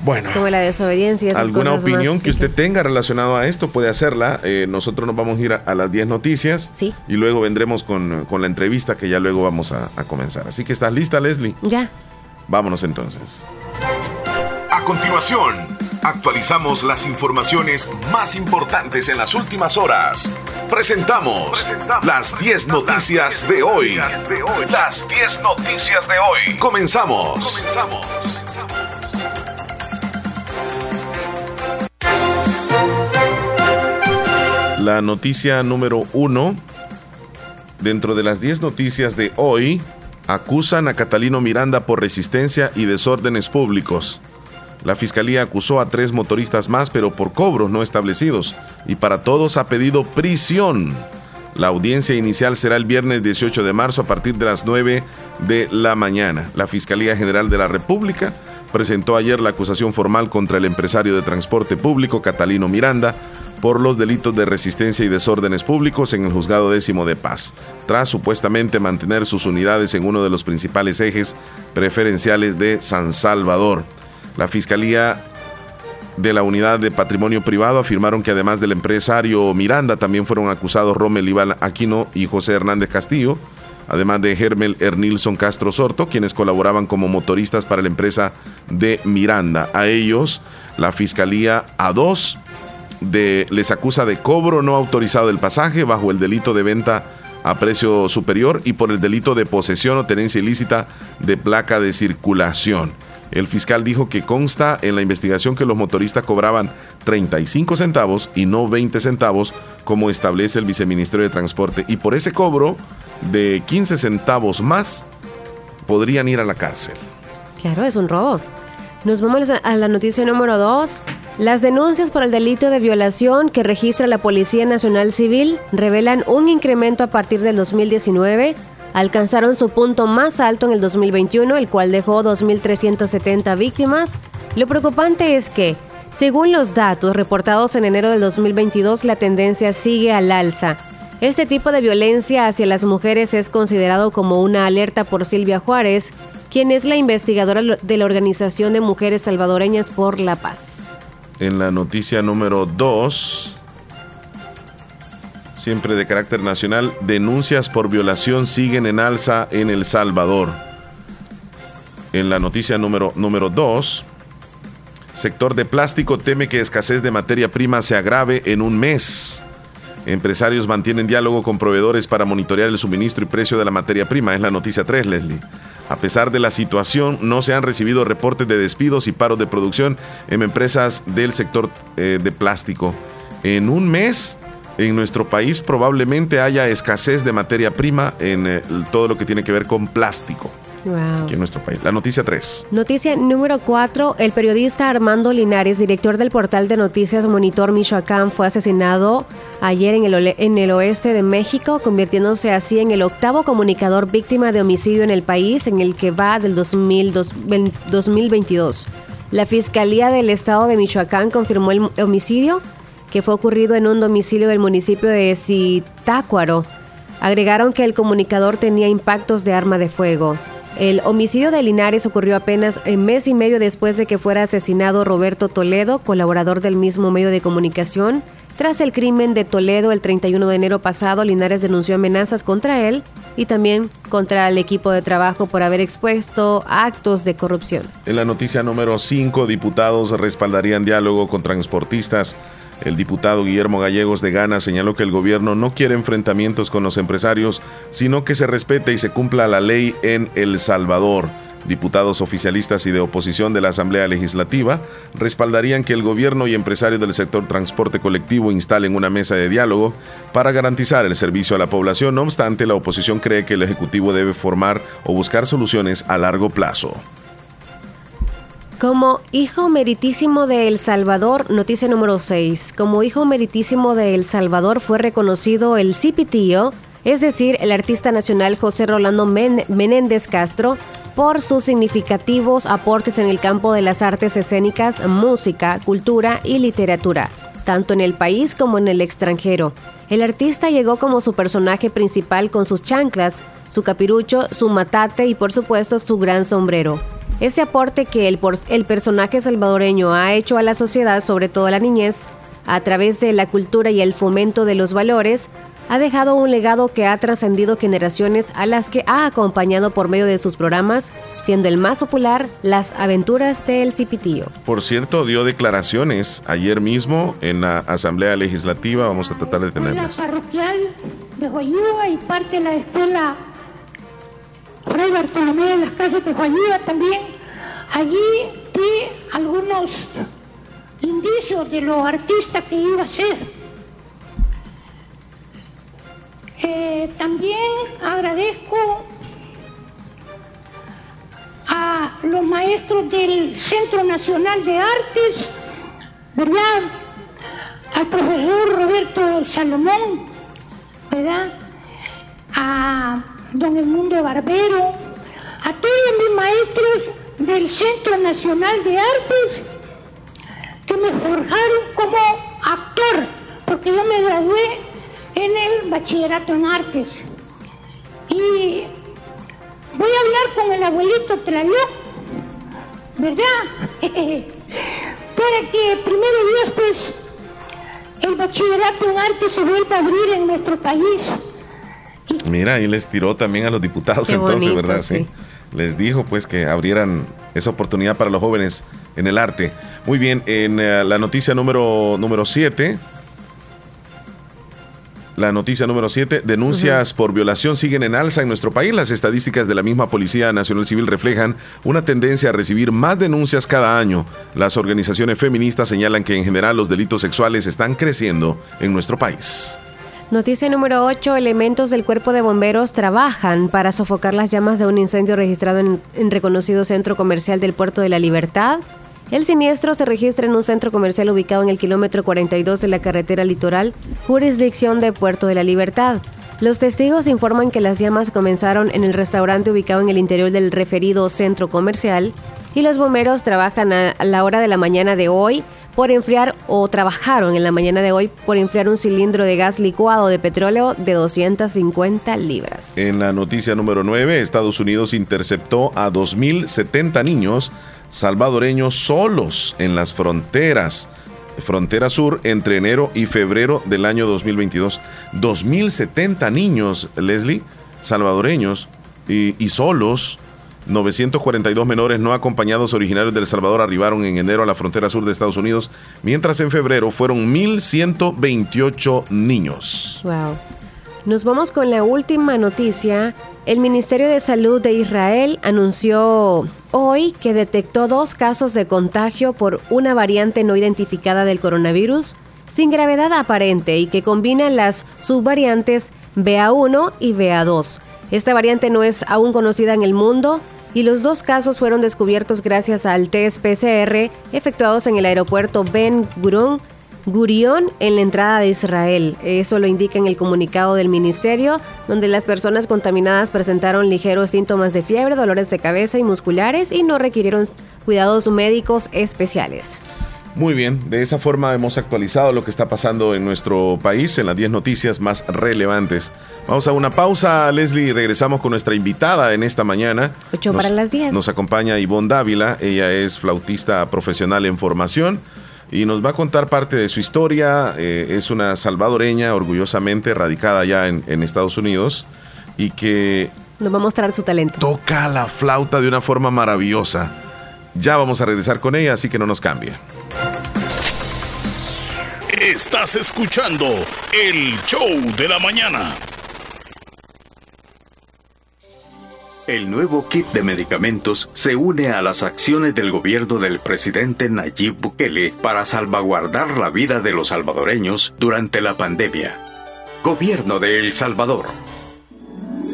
Bueno. Como la desobediencia. y esas ¿Alguna cosas opinión más, que sí. usted tenga relacionado a esto? Puede hacerla. Eh, nosotros nos vamos a ir a, a las 10 noticias. Sí. Y luego vendremos con, con la entrevista que ya luego vamos a, a comenzar. Así que estás lista, Leslie. Ya. Vámonos entonces. A continuación, actualizamos las informaciones más importantes en las últimas horas. Presentamos las 10 noticias de hoy. Las 10 noticias de hoy. Comenzamos. La noticia número uno, dentro de las 10 noticias de hoy, acusan a Catalino Miranda por resistencia y desórdenes públicos. La fiscalía acusó a tres motoristas más, pero por cobros no establecidos, y para todos ha pedido prisión. La audiencia inicial será el viernes 18 de marzo a partir de las 9 de la mañana. La Fiscalía General de la República presentó ayer la acusación formal contra el empresario de transporte público Catalino Miranda por los delitos de resistencia y desórdenes públicos en el juzgado décimo de paz, tras supuestamente mantener sus unidades en uno de los principales ejes preferenciales de San Salvador. La Fiscalía de la Unidad de Patrimonio Privado afirmaron que además del empresario Miranda también fueron acusados Rommel Iván Aquino y José Hernández Castillo, además de Hermel Ernilson Castro Sorto, quienes colaboraban como motoristas para la empresa de Miranda. A ellos, la Fiscalía A2 de, les acusa de cobro no autorizado del pasaje bajo el delito de venta a precio superior y por el delito de posesión o tenencia ilícita de placa de circulación. El fiscal dijo que consta en la investigación que los motoristas cobraban 35 centavos y no 20 centavos como establece el viceministerio de Transporte y por ese cobro de 15 centavos más podrían ir a la cárcel. Claro, es un robo. Nos vamos a la noticia número 2. Las denuncias por el delito de violación que registra la Policía Nacional Civil revelan un incremento a partir del 2019. Alcanzaron su punto más alto en el 2021, el cual dejó 2.370 víctimas. Lo preocupante es que, según los datos reportados en enero del 2022, la tendencia sigue al alza. Este tipo de violencia hacia las mujeres es considerado como una alerta por Silvia Juárez, quien es la investigadora de la Organización de Mujeres Salvadoreñas por la Paz. En la noticia número 2, siempre de carácter nacional, denuncias por violación siguen en alza en El Salvador. En la noticia número 2, sector de plástico teme que escasez de materia prima se agrave en un mes. Empresarios mantienen diálogo con proveedores para monitorear el suministro y precio de la materia prima. Es la noticia 3, Leslie. A pesar de la situación, no se han recibido reportes de despidos y paros de producción en empresas del sector eh, de plástico. En un mes, en nuestro país probablemente haya escasez de materia prima en eh, todo lo que tiene que ver con plástico Wow. aquí en nuestro país. La noticia 3. Noticia número 4. El periodista Armando Linares, director del portal de noticias Monitor Michoacán, fue asesinado ayer en el, ole- en el oeste de México, convirtiéndose así en el octavo comunicador víctima de homicidio en el país en el que va del 2000 dos- ven- 2022. La Fiscalía del Estado de Michoacán confirmó el homicidio que fue ocurrido en un domicilio del municipio de Zitácuaro. Agregaron que el comunicador tenía impactos de arma de fuego. El homicidio de Linares ocurrió apenas un mes y medio después de que fuera asesinado Roberto Toledo, colaborador del mismo medio de comunicación. Tras el crimen de Toledo el 31 de enero pasado, Linares denunció amenazas contra él y también contra el equipo de trabajo por haber expuesto actos de corrupción. En la noticia número 5, diputados respaldarían diálogo con transportistas El diputado Guillermo Gallegos de Gana señaló que el gobierno no quiere enfrentamientos con los empresarios, sino que se respete y se cumpla la ley en El Salvador. Diputados oficialistas y de oposición de la Asamblea Legislativa respaldarían que el gobierno y empresarios del sector transporte colectivo instalen una mesa de diálogo para garantizar el servicio a la población. No obstante, la oposición cree que el Ejecutivo debe formar o buscar soluciones a largo plazo. Como hijo meritísimo de El Salvador, noticia número 6. Como hijo meritísimo de El Salvador fue reconocido el Cipitío, es decir, el artista nacional José Rolando Menéndez Castro, por sus significativos aportes en el campo de las artes escénicas, música, cultura y literatura, tanto en el país como en el extranjero. El artista llegó como su personaje principal con sus chanclas, su capirucho, su matate y por supuesto su gran sombrero. Ese aporte que el, el personaje salvadoreño ha hecho a la sociedad, sobre todo a la niñez, a través de la cultura y el fomento de los valores, ha dejado un legado que ha trascendido generaciones a las que ha acompañado por medio de sus programas, siendo el más popular Las aventuras del Cipitío. Por cierto, dio declaraciones ayer mismo en la Asamblea Legislativa, vamos a tratar de tenerlas. La parroquial de Joyúa y parte de la escuela Fray Bartolomé de las casas de Joyúa también. Allí di algunos indicios de los artistas que iba a ser Eh, también agradezco a los maestros del Centro Nacional de Artes, ¿verdad? Al profesor Roberto Salomón, ¿verdad? A don Edmundo Barbero, a todos mis maestros del Centro Nacional de Artes que me forjaron como actor, porque yo me gradué en el bachillerato en artes. Y voy a hablar con el abuelito Tlaloc, ¿verdad? Para que primero Dios, pues, el bachillerato en artes se vuelva a abrir en nuestro país. Mira, y les tiró también a los diputados entonces, ¿verdad? Sí. Les dijo pues que abrieran esa oportunidad para los jóvenes en el arte. Muy bien, en eh, la noticia número 7, la noticia número 7, denuncias por violación siguen en alza en nuestro país. Las estadísticas de la misma Policía Nacional Civil reflejan una tendencia a recibir más denuncias cada año. Las organizaciones feministas señalan que en general los delitos sexuales están creciendo en nuestro país. Noticia número 8. Elementos del cuerpo de bomberos trabajan para sofocar las llamas de un incendio registrado en, en reconocido centro comercial del Puerto de la Libertad. El siniestro se registra en un centro comercial ubicado en el kilómetro 42 de la carretera litoral, jurisdicción de Puerto de la Libertad. Los testigos informan que las llamas comenzaron en el restaurante ubicado en el interior del referido centro comercial y los bomberos trabajan a la hora de la mañana de hoy por enfriar o trabajaron en la mañana de hoy por enfriar un cilindro de gas licuado de petróleo de 250 libras. En la noticia número 9, Estados Unidos interceptó a 2.070 niños salvadoreños solos en las fronteras. Frontera Sur entre enero y febrero del año 2022. 2.070 niños, Leslie, salvadoreños y, y solos 942 menores no acompañados originarios de El Salvador arribaron en enero a la frontera sur de Estados Unidos, mientras en febrero fueron 1.128 niños. Wow. Nos vamos con la última noticia. El Ministerio de Salud de Israel anunció hoy que detectó dos casos de contagio por una variante no identificada del coronavirus sin gravedad aparente y que combinan las subvariantes BA1 y BA2. Esta variante no es aún conocida en el mundo y los dos casos fueron descubiertos gracias al test PCR efectuados en el aeropuerto Ben Gurion en la entrada de Israel. Eso lo indica en el comunicado del ministerio, donde las personas contaminadas presentaron ligeros síntomas de fiebre, dolores de cabeza y musculares y no requirieron cuidados médicos especiales. Muy bien, de esa forma hemos actualizado lo que está pasando en nuestro país en las 10 noticias más relevantes. Vamos a una pausa, Leslie, y regresamos con nuestra invitada en esta mañana. 8 para las 10. Nos acompaña Ivonne Dávila, ella es flautista profesional en formación y nos va a contar parte de su historia. Eh, es una salvadoreña, orgullosamente radicada ya en, en Estados Unidos y que... Nos va a mostrar su talento. Toca la flauta de una forma maravillosa. Ya vamos a regresar con ella, así que no nos cambie. Estás escuchando el show de la mañana. El nuevo kit de medicamentos se une a las acciones del gobierno del presidente Nayib Bukele para salvaguardar la vida de los salvadoreños durante la pandemia. Gobierno de El Salvador.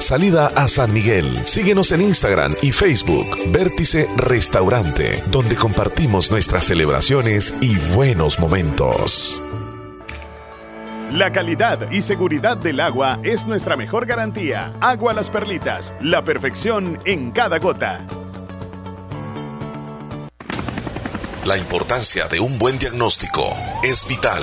salida a San Miguel. Síguenos en Instagram y Facebook, Vértice Restaurante, donde compartimos nuestras celebraciones y buenos momentos. La calidad y seguridad del agua es nuestra mejor garantía. Agua Las Perlitas, la perfección en cada gota. La importancia de un buen diagnóstico es vital.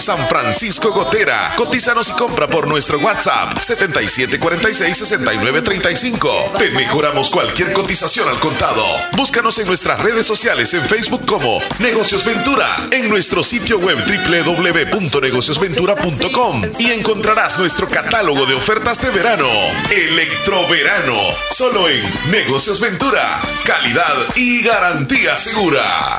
San Francisco Gotera. Cotízanos y compra por nuestro WhatsApp 7746-6935. Te mejoramos cualquier cotización al contado. Búscanos en nuestras redes sociales en Facebook como Negocios Ventura, en nuestro sitio web www.negociosventura.com y encontrarás nuestro catálogo de ofertas de verano. Electroverano, solo en Negocios Ventura. Calidad y garantía segura.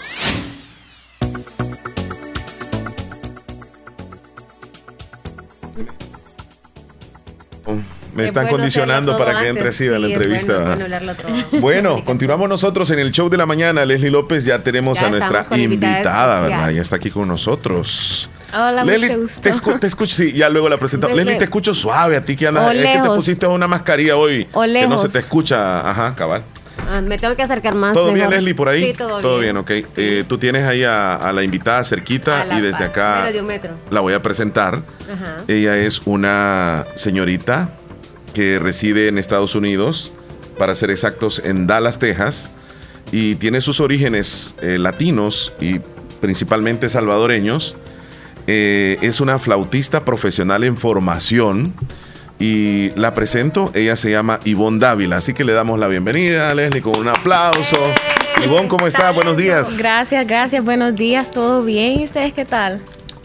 Me Es están bueno condicionando para todo que entre la sí, es entrevista. bueno, todo. Continuamos nosotros en el show de la mañana. Leslie López, ya tenemos Ya a nuestra invitada. ¿verdad? Ya está aquí con nosotros. Hola, mucho gusto. te, escu- te escucho, sí, ya luego la presentamos. Desde- Leslie, te escucho suave a ti que andas. Es que te pusiste una mascarilla hoy. O Que no se te escucha. Ajá, cabal. Ah, me tengo que acercar más. ¿Todo bien. Leslie, por ahí? Sí, todo, bien. ok. Eh, tú tienes ahí a, a la invitada cerquita la y desde acá menos de un metro. la voy a presentar. Ajá. Ella es una señorita que reside en Estados Unidos, para ser exactos, en Dallas, Texas, y tiene sus orígenes eh, latinos y principalmente salvadoreños. Eh, es una flautista profesional en formación y la presento. Ella se llama Ivonne Dávila, así que le damos la bienvenida Leslie con un aplauso. Ivonne, ¿cómo está? Buenos días. Gracias, gracias. Buenos días, ¿todo bien? ¿Y ustedes qué tal?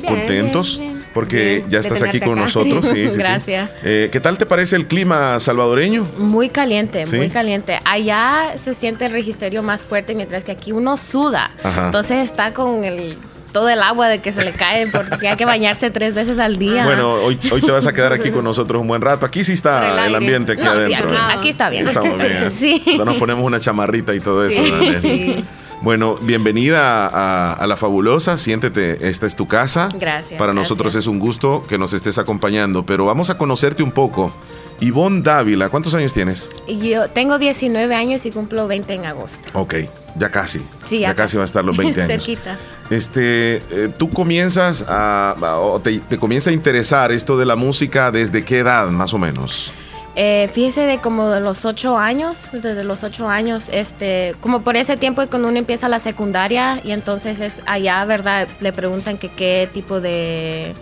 Contentos porque ya estás aquí con nosotros. Sí, sí, sí. Gracias. Eh, ¿Qué tal te parece el clima salvadoreño? Muy caliente, muy caliente. Allá se siente el registerio más fuerte, mientras que aquí uno suda. Ajá. Entonces está con el todo el agua de que se le cae porque hay que bañarse tres veces al día. Bueno, hoy, hoy te vas a quedar aquí con nosotros un buen rato. Aquí sí el está el, ambiente aquí No, sí, adentro. aquí- ¿eh? aquí está bien. Estamos bien. Sí. Ya nos ponemos una chamarrita y todo eso. Sí. Bueno, bienvenida a, a La Fabulosa. Siéntete, esta es tu casa. Gracias, Para gracias. nosotros es un gusto que nos estés acompañando, pero vamos a conocerte un poco. Ivonne Dávila, ¿cuántos años tienes? Yo tengo 19 años y cumplo 20 en agosto. Ok, ya casi. Sí, ya ya casi va a estar los 20 años. Cerquita. Este, eh, tú comienzas a, a- o te, te comienza a interesar esto de la música desde qué edad, más o menos. Eh, fíjese de como de los ocho años, desde los ocho años, este, como por ese tiempo es cuando uno empieza la secundaria y entonces es allá, ¿verdad? Le preguntan que qué tipo de,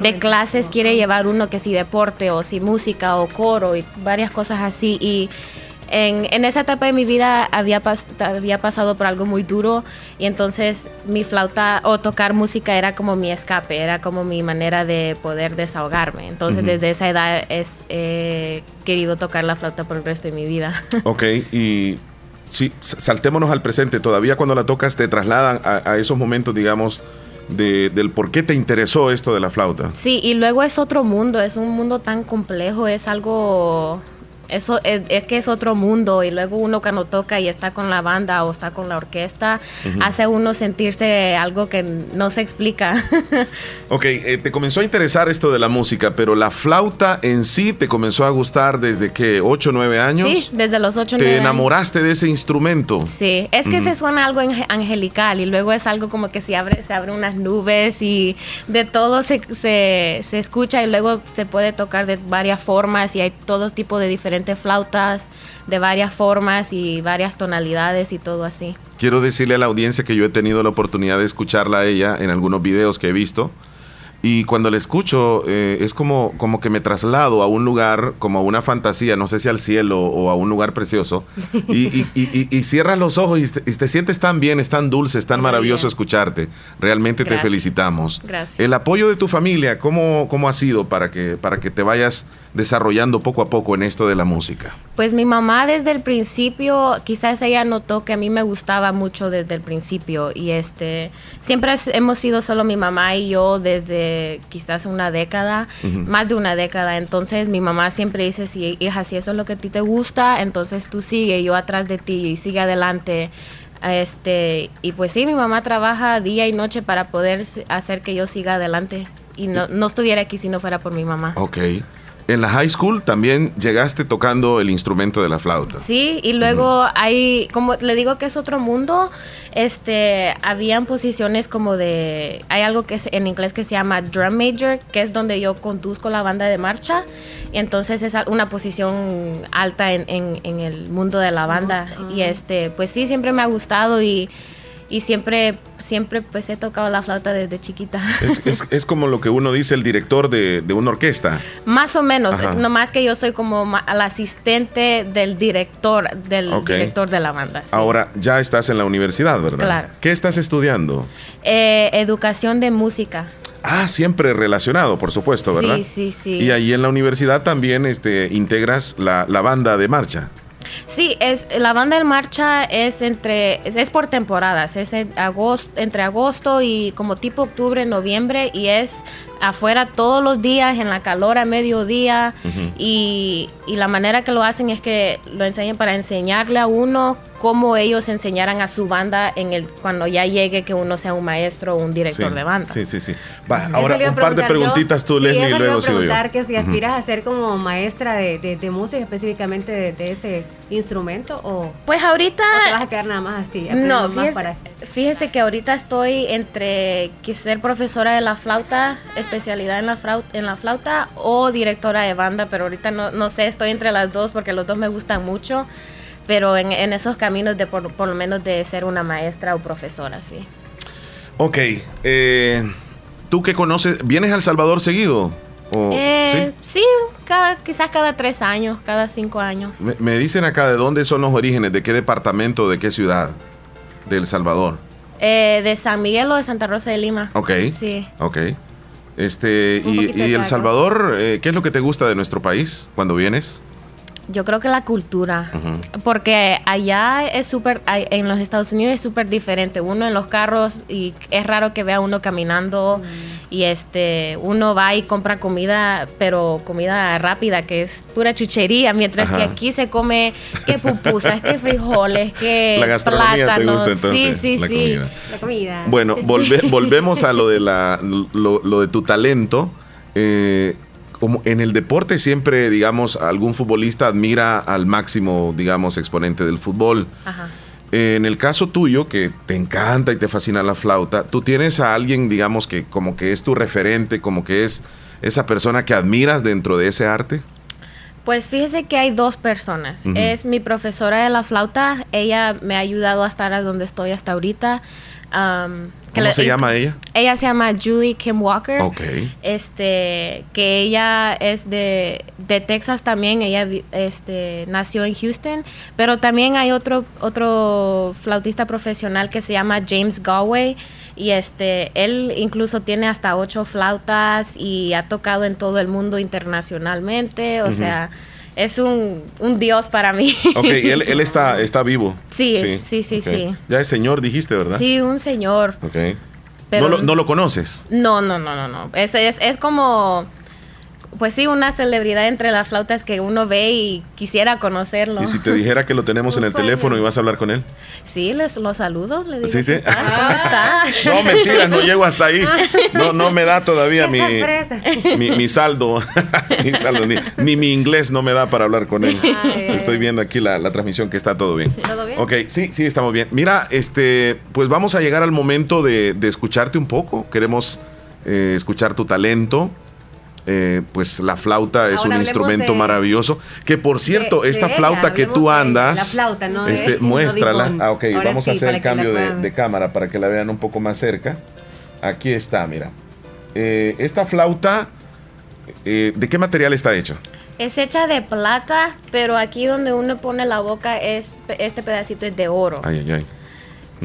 de clases quiere llevar uno, que si deporte o si música o coro y varias cosas así. Y en, en esa etapa de mi vida había, pas- había pasado por algo muy duro y entonces mi flauta o tocar música era como mi escape, era como mi manera de poder desahogarme. Entonces desde esa edad es, he querido tocar la flauta por el resto de mi vida. Ok, y sí, saltémonos al presente. Todavía cuando la tocas te trasladan a, a esos momentos, digamos, de- del por qué te interesó esto de la flauta. Sí, y luego es otro mundo, es un mundo tan complejo, es algo... Eso es, es que es otro mundo y luego uno cuando toca y está con la banda o está con la orquesta, Ujú. hace uno sentirse algo que no se explica. Ok, eh, te comenzó a interesar esto de la música, pero la flauta en sí te comenzó a gustar desde que 8 o 9 años. Sí, desde los 8 Te enamoraste de ese instrumento. Sí, es que Ujú. se suena algo ange- angelical y luego es algo como que se abre, se abren unas nubes y de todo se, se, se escucha y luego se puede tocar de varias formas y hay todo tipo de diferentes flautas de varias formas y varias tonalidades y todo así. Quiero decirle a la audiencia que yo he tenido la oportunidad de escucharla a ella en algunos videos que he visto. Y cuando la escucho, eh, es como, como que me traslado a un lugar, como a una fantasía, no sé si al cielo o a un lugar precioso. Y, y, y- cierras los ojos y te, te sientes tan bien, es tan dulce, es tan Muy maravilloso bien. escucharte. Realmente te felicitamos. Gracias. El apoyo de tu familia, ¿cómo, cómo ha sido para que, para que te vayas desarrollando poco a poco en esto de la música? Pues mi mamá desde el principio, quizás ella notó que a mí me gustaba mucho desde el principio y este siempre hemos sido solo mi mamá y yo desde quizás una década, más de una década. Entonces mi mamá siempre dice, si hija, si eso es lo que a ti te gusta, entonces tú sigue, yo atrás de ti y sigue adelante. Este, y pues sí, mi mamá trabaja día y noche para poder hacer que yo siga adelante y no, no estuviera aquí si no fuera por mi mamá. Ok. En la high school también llegaste tocando el instrumento de la flauta. Sí, y luego hay, como le digo que es otro mundo, este, habían posiciones como de, hay algo que es en inglés que se llama drum major, que es donde yo conduzco la banda de marcha, y entonces es una posición alta en, en- en el mundo de la banda, y este, pues sí, siempre me ha gustado y... y siempre, siempre pues he tocado la flauta desde chiquita. Es, es- es como lo que uno dice el director de, de una orquesta. Más o menos, Ajá. nomás que yo soy como la asistente del director, del director de la banda. sí. Ahora ya estás en la universidad, ¿verdad? Claro. ¿Qué estás estudiando? Eh, educación de música. Ah, siempre relacionado, por supuesto, ¿verdad? Sí, sí, sí. Y ahí en la universidad también este, integras la, la banda de marcha. Sí, es, la banda en marcha es entre es, por temporadas, es en agosto, entre agosto y como tipo octubre, noviembre y es afuera todos los días en la calor a mediodía y, y la manera que lo hacen es que lo enseñan para enseñarle a uno cómo ellos enseñaran a su banda en el cuando ya llegue que uno sea un maestro o un director sí, de banda. Sí, sí, sí. Va, ahora un par de preguntitas yo. tú, Leslie, y luego sigo yo. preguntar que si aspiras a ser como maestra de, de- de música, específicamente de, de ese instrumento, o, Pues ahorita... o te vas a quedar nada más así. No, más fíjese, para- fíjese que ahorita estoy entre que ser profesora de la flauta, especialidad en la, flauta, en la flauta o directora de banda, pero ahorita no, no sé, estoy entre las dos porque los dos me gustan mucho, pero en, en esos caminos de por, por lo menos de ser una maestra o profesora, sí. Ok, eh, ¿tú qué conoces? ¿Vienes a El Salvador seguido? O- Eh, ¿sí? sí, cada, quizás cada tres años, cada cinco años. Me, me dicen acá de dónde son los orígenes, de qué departamento, de qué ciudad de El Salvador. Eh, de San Miguel o de Santa Rosa de Lima. Ok. Sí. Ok. Este, Un y, El. Salvador, eh, ¿qué es lo que te gusta de nuestro país cuando vienes? Yo creo que la cultura. Porque allá es súper, ay- en los Estados Unidos es súper diferente. Uno en los carros y es raro que vea uno caminando y este, uno va y compra comida, pero comida rápida, que es pura chuchería, mientras que aquí se come que pupusas, que frijoles, que La gastronomía te plátanos. gusta, entonces, sí, sí, la sí. comida. La comida. Bueno, volve- volvemos a lo de, la, lo, lo de tu talento. Eh, como en el deporte siempre, digamos, algún futbolista admira al máximo, digamos, exponente del fútbol. Ajá. En el caso tuyo, que te encanta y te fascina la flauta, tú tienes a alguien, digamos, que como que es tu referente, como que es esa persona que admiras dentro de ese arte. Pues fíjese que hay dos personas. Es mi profesora de la flauta. Ella me ha ayudado a estar a donde estoy hasta ahorita. ¿Cómo la- se llama ella? Ella se llama Julie Kim Walker. Ok. Este, que ella es de, de Texas también. Ella este, nació en Houston. Pero también hay otro, otro flautista profesional que se llama James Galway. Y este, él incluso tiene hasta ocho flautas y ha tocado en todo el mundo internacionalmente. O sea, es un, un dios para mí. Ok, él, él está, está vivo. Sí, sí, sí, sí. Ya es señor, dijiste, ¿verdad? Sí, un señor. Ok. Pero- no, lo, no lo conoces. No, no, no, no, no. Es, es, es como, pues sí, una celebridad entre las flautas que uno ve y quisiera conocerlo. Y si te dijera que lo tenemos en el teléfono y vas a hablar con él. Sí, les lo saludo, le digo. Sí, sí. ¿Cómo está? No, mentiras, no llego hasta ahí. No, no me da todavía mi, mi, mi saldo. mi saldo, ni, ni mi inglés no me da para hablar con él. Ay. Estoy viendo aquí la, la transmisión que está todo bien. ¿Todo bien? Ok, sí, sí, estamos bien. Mira, este, pues vamos a llegar al momento de, de escucharte un poco. Queremos eh, escuchar tu talento. Eh, pues la flauta es Ahora un instrumento de- maravilloso. Que por cierto, de esta flauta que tú andas, la flauta, no este, no muéstrala. Ah, ok, Ahora vamos a hacer el cambio de, cámara para que la vean un poco más cerca. Aquí está, mira. Eh, esta flauta, eh, ¿de qué material está hecho? Es hecha de plata, pero aquí donde uno pone la boca es este pedacito es de oro. Ay, ay, ay.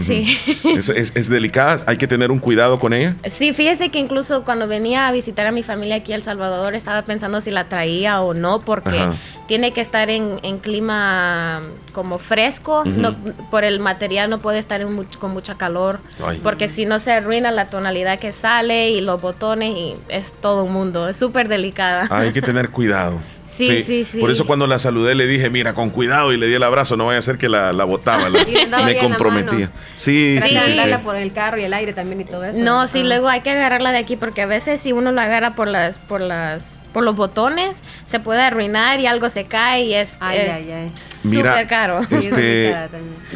Sí. Es, es- es delicada, hay que tener un cuidado con ella. Sí, fíjese que incluso cuando venía a visitar a mi familia aquí a El Salvador estaba pensando si la traía o no porque Ajá. tiene que estar en, en clima como fresco, no- por el material no puede estar en much- con mucha calor Ay. porque si no se arruina la tonalidad que sale y los botones y es todo un mundo, es súper delicada. Hay que tener cuidado. Sí, sí, sí. Por eso cuando la saludé le dije, mira, con cuidado y le di el abrazo, no vaya a ser que la, la botaba, la- me comprometía. Sí, sí, sí, sí. por el carro y el aire también y todo eso. No, sí, Ah. luego hay que agarrarla de aquí porque a veces si uno la agarra por las, por las, por los botones, se puede arruinar y algo se cae y es, Ay, es ay, ay. Mira, caro. este,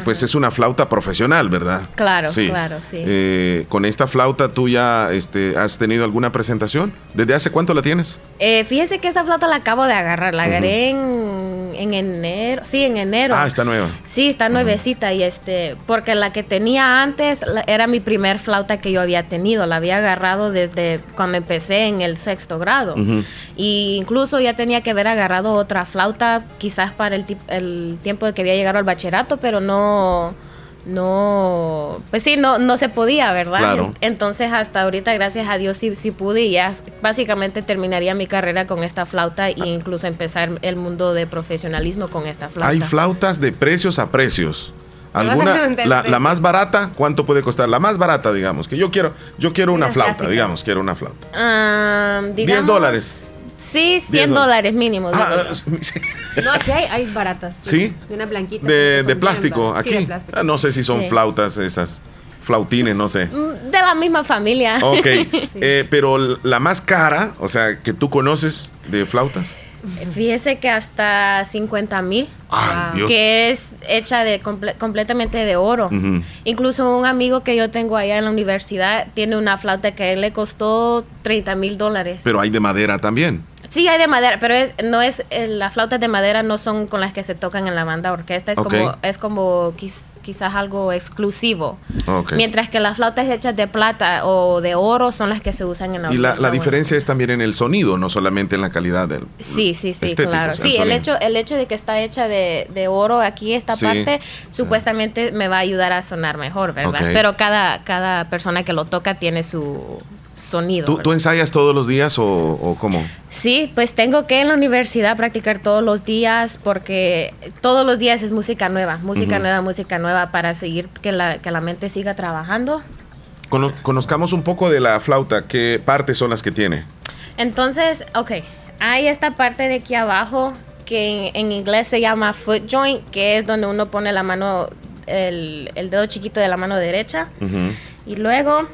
pues es una flauta profesional, ¿verdad? Claro, claro, sí. Eh, con esta flauta tú ya este, has tenido alguna presentación. ¿Desde hace cuánto la tienes? Eh, fíjese que esta flauta la acabo de agarrar, la agarré en, en enero, sí, en enero. Ah, está nueva. Sí, está nuevecita y este, porque la que tenía antes la- era mi primer flauta que yo había tenido, la había agarrado desde cuando empecé en el sexto grado. Y incluso ya tenía que haber agarrado otra flauta, quizás para el, el tiempo de que había llegado al bachillerato, pero no, no, pues sí, no, no se podía, ¿verdad? Claro. Entonces hasta ahorita, gracias a Dios, sí, sí pude y ya básicamente terminaría mi carrera con esta flauta e incluso empezar el mundo de profesionalismo con esta flauta. Hay flautas de precios a precios. ¿Alguna, la, más barata, cuánto puede costar? La más barata, digamos, que yo quiero, yo quiero una flauta, digamos, quiero una flauta. Ah, 10 digamos, dólares. Sí, 100 dólares. mínimo. Ah. No, aquí hay, hay baratas. ¿Sí? Y una blanquita. De, de plástico, aquí. Sí, de plástico. Ah, no sé si son Sí. flautas esas, flautines, no sé. Mm, De la misma familia. Ok, eh, pero la más cara, o sea, que tú conoces de flautas. Fíjese que hasta 50 mil. Dios. Que es hecha de comple- completamente de oro. Incluso un amigo que yo tengo allá en la universidad tiene una flauta que a él le costó 30 mil dólares. Pero hay de madera también. Sí, hay de madera, pero es, no es eh, las flautas de madera no son con las que se tocan en la banda orquesta, es como es como quiz- quizás algo exclusivo. Mientras que las flautas hechas de plata o de oro son las que se usan en la Y la, orquesta, la diferencia es también en el sonido, no solamente en la calidad del. Sí, sí, sí, claro. Sí, el hecho, el hecho de que está hecha de, de oro aquí, esta Sí, parte, supuestamente me va a ayudar a sonar mejor, ¿verdad? Pero cada, cada persona que lo toca tiene su sonido. ¿Tú, ensayas todos los días o, o cómo? Sí, pues tengo que en la universidad practicar todos los días porque todos los días es música nueva, música nueva, música nueva para seguir que la, que la mente siga trabajando. Cono- conozcamos un poco de la flauta. ¿Qué partes son las que tiene? Entonces, ok, hay esta parte de aquí abajo que en, en inglés se llama foot joint, que es donde uno pone la mano, el, el dedo chiquito de la mano derecha. Y luego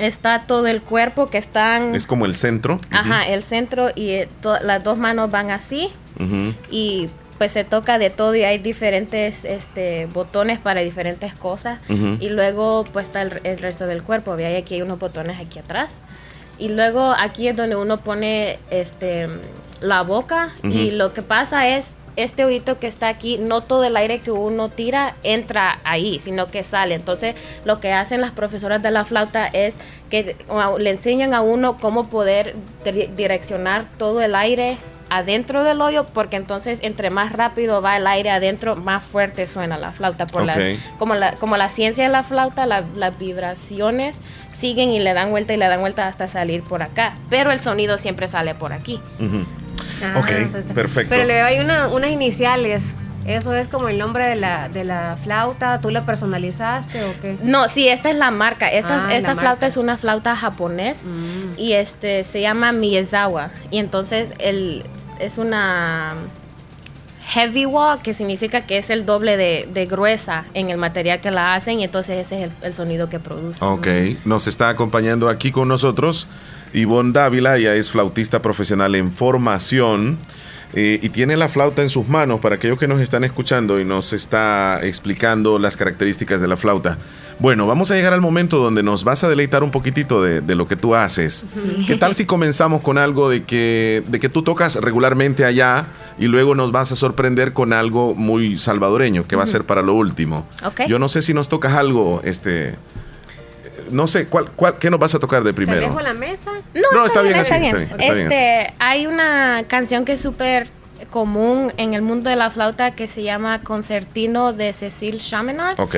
está todo el cuerpo que están... Es como el centro. Ajá, el centro y eh, las dos manos van así. Y pues se toca de todo y hay diferentes este, botones para diferentes cosas. Y luego pues está el, el resto del cuerpo, ve aquí hay unos botones aquí atrás. Y luego aquí es donde uno pone este la boca. Y lo que pasa es este oído que está aquí, no todo el aire que uno tira entra ahí, sino que sale. Entonces, lo que hacen las profesoras de la flauta es que le enseñan a uno cómo poder dir- direccionar todo el aire adentro del hoyo, porque entonces entre más rápido va el aire adentro, más fuerte suena la flauta. Por la- Ok. como, la, como la ciencia de la flauta, la- las vibraciones siguen y le dan vuelta y le dan vuelta hasta salir por acá, pero el sonido siempre sale por aquí. Ah, ok, perfecto. Pero le hay una, unas iniciales. ¿Eso es como el nombre de la, de la flauta? ¿Tú la personalizaste o qué? No, sí, esta es la marca. Esta, Ah, esta la flauta marca. es una flauta japonés y este se llama Miyazawa. Y entonces el, es una heavy wall, que significa que es el doble de, de gruesa en el material que la hacen y entonces ese es el, el sonido que produce. Ok, nos está acompañando aquí con nosotros Ivonne Dávila, ella es flautista profesional en formación eh, y tiene la flauta en sus manos para aquellos que nos están escuchando y nos está explicando las características de la flauta. Bueno, vamos a llegar al momento donde nos vas a deleitar un poquitito de, de lo que tú haces. Sí. ¿Qué tal si comenzamos con algo de que, de que tú tocas regularmente allá y luego nos vas a sorprender con algo muy salvadoreño, que va a ser para lo último? Yo no sé si nos tocas algo, este... No sé, ¿cuál, cuál, ¿qué nos vas a tocar de ¿Te primero? dejo la mesa? No, está bien así, está bien, está bien este, hay una canción que es súper común en el mundo de la flauta que se llama Concertino de Cecil Chaminade. Ok.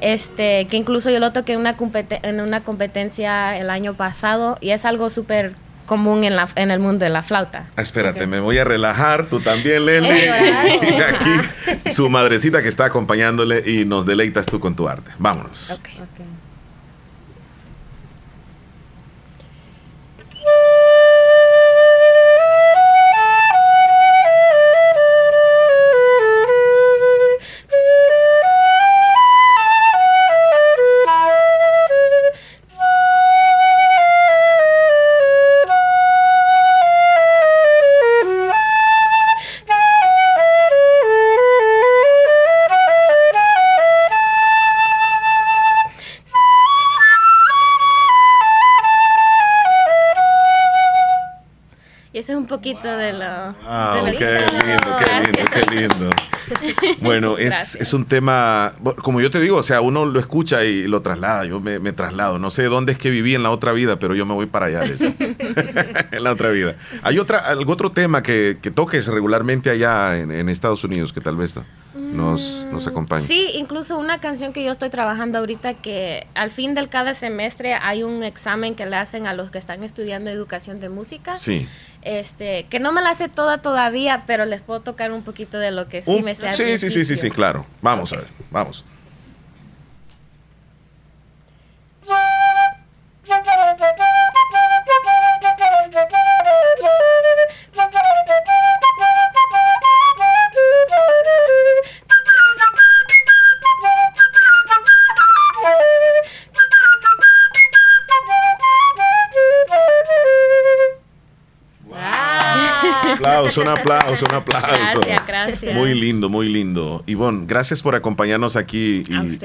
Este, que incluso yo lo toqué en una, en una competencia el año pasado y es algo súper común en, la, en el mundo de la flauta. Ah, Espérate, me voy a relajar, tú también, Leslie. Eh, y aquí su madrecita que está acompañándole y nos deleitas tú con tu arte. Vámonos. Un poquito de lo... Ah, de lo- qué lindo, qué lindo, qué lindo. Bueno, es, es un tema, como yo te digo, o sea, uno lo escucha y lo traslada, yo me, me traslado, no sé dónde es que viví en la otra vida, pero yo me voy para allá, en la otra vida. ¿Hay otra, algún otro tema que, que toques regularmente allá en, en Estados Unidos que tal vez nos, nos acompañe? Sí, incluso una canción que yo estoy trabajando ahorita que al fin del cada semestre hay un examen que le hacen a los que están estudiando educación de música. Sí. Este, que no me la sé toda todavía, pero les puedo tocar un poquito de lo que sí me sé. al sí, sí, sí, sí, sí, claro. Vamos a ver, vamos. Aplauso, un aplauso, un aplauso. Gracias, gracias. Muy lindo, muy lindo. Ivonne, gracias por acompañarnos aquí y,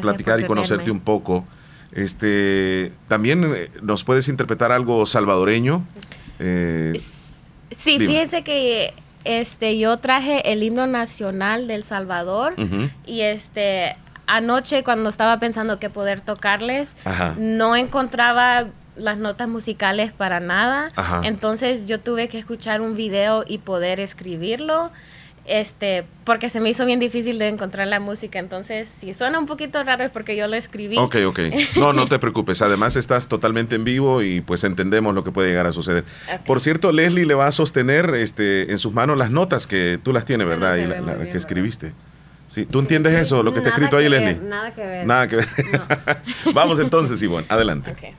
platicar y conocerte un poco. Este, también eh, nos puedes interpretar algo salvadoreño. Eh, Sí, Dime. fíjense que este yo traje el himno nacional del Salvador y este anoche cuando estaba pensando qué poder tocarles, Ajá. no encontraba las notas musicales para nada. Ajá. Entonces yo tuve que escuchar un video y poder escribirlo. Este, porque se me hizo bien difícil de encontrar la música. Entonces, si suena un poquito raro es porque yo lo escribí. Ok, ok. No, no te preocupes. Además estás totalmente en vivo y pues entendemos lo que puede llegar a suceder. Por cierto, Leslie le va a sostener este, en sus manos las notas que tú las tienes, ¿verdad? Y la, la que escribiste. Sí, ¿Tú entiendes eso, lo que está escrito ahí, ver, Leslie? Nada que ver. Nada que ver. Vamos entonces, Ivonne, adelante.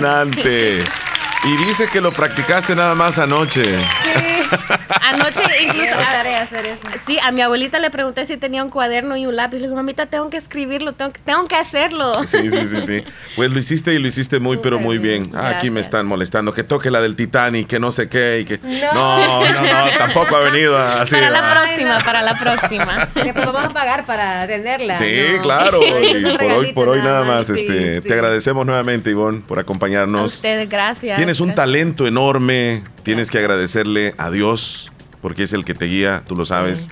Impresionante. Y dice que lo practicaste nada más anoche. Incluso a, hacer eso. sí, a mi abuelita le pregunté si tenía un cuaderno y un lápiz. Le digo, mamita, tengo que escribirlo, tengo que, tengo que hacerlo. Sí, sí, sí, sí. Pues lo hiciste y lo hiciste muy, pero muy bien. Ah, aquí me están molestando. Que toque la del Titanic, que no sé qué. Y que... No. No, no, no, tampoco ha venido así. para la próxima, para la próxima. Después vamos a pagar para atenderla. Sí, ¿no? claro. Y por hoy, por hoy nada más, Sí, este, sí. te agradecemos nuevamente, Ivonne, por A acompañarnos. ustedes, gracias. Tienes un talento enorme, tienes que agradecerle a Dios, porque es el que te guía, tú lo sabes,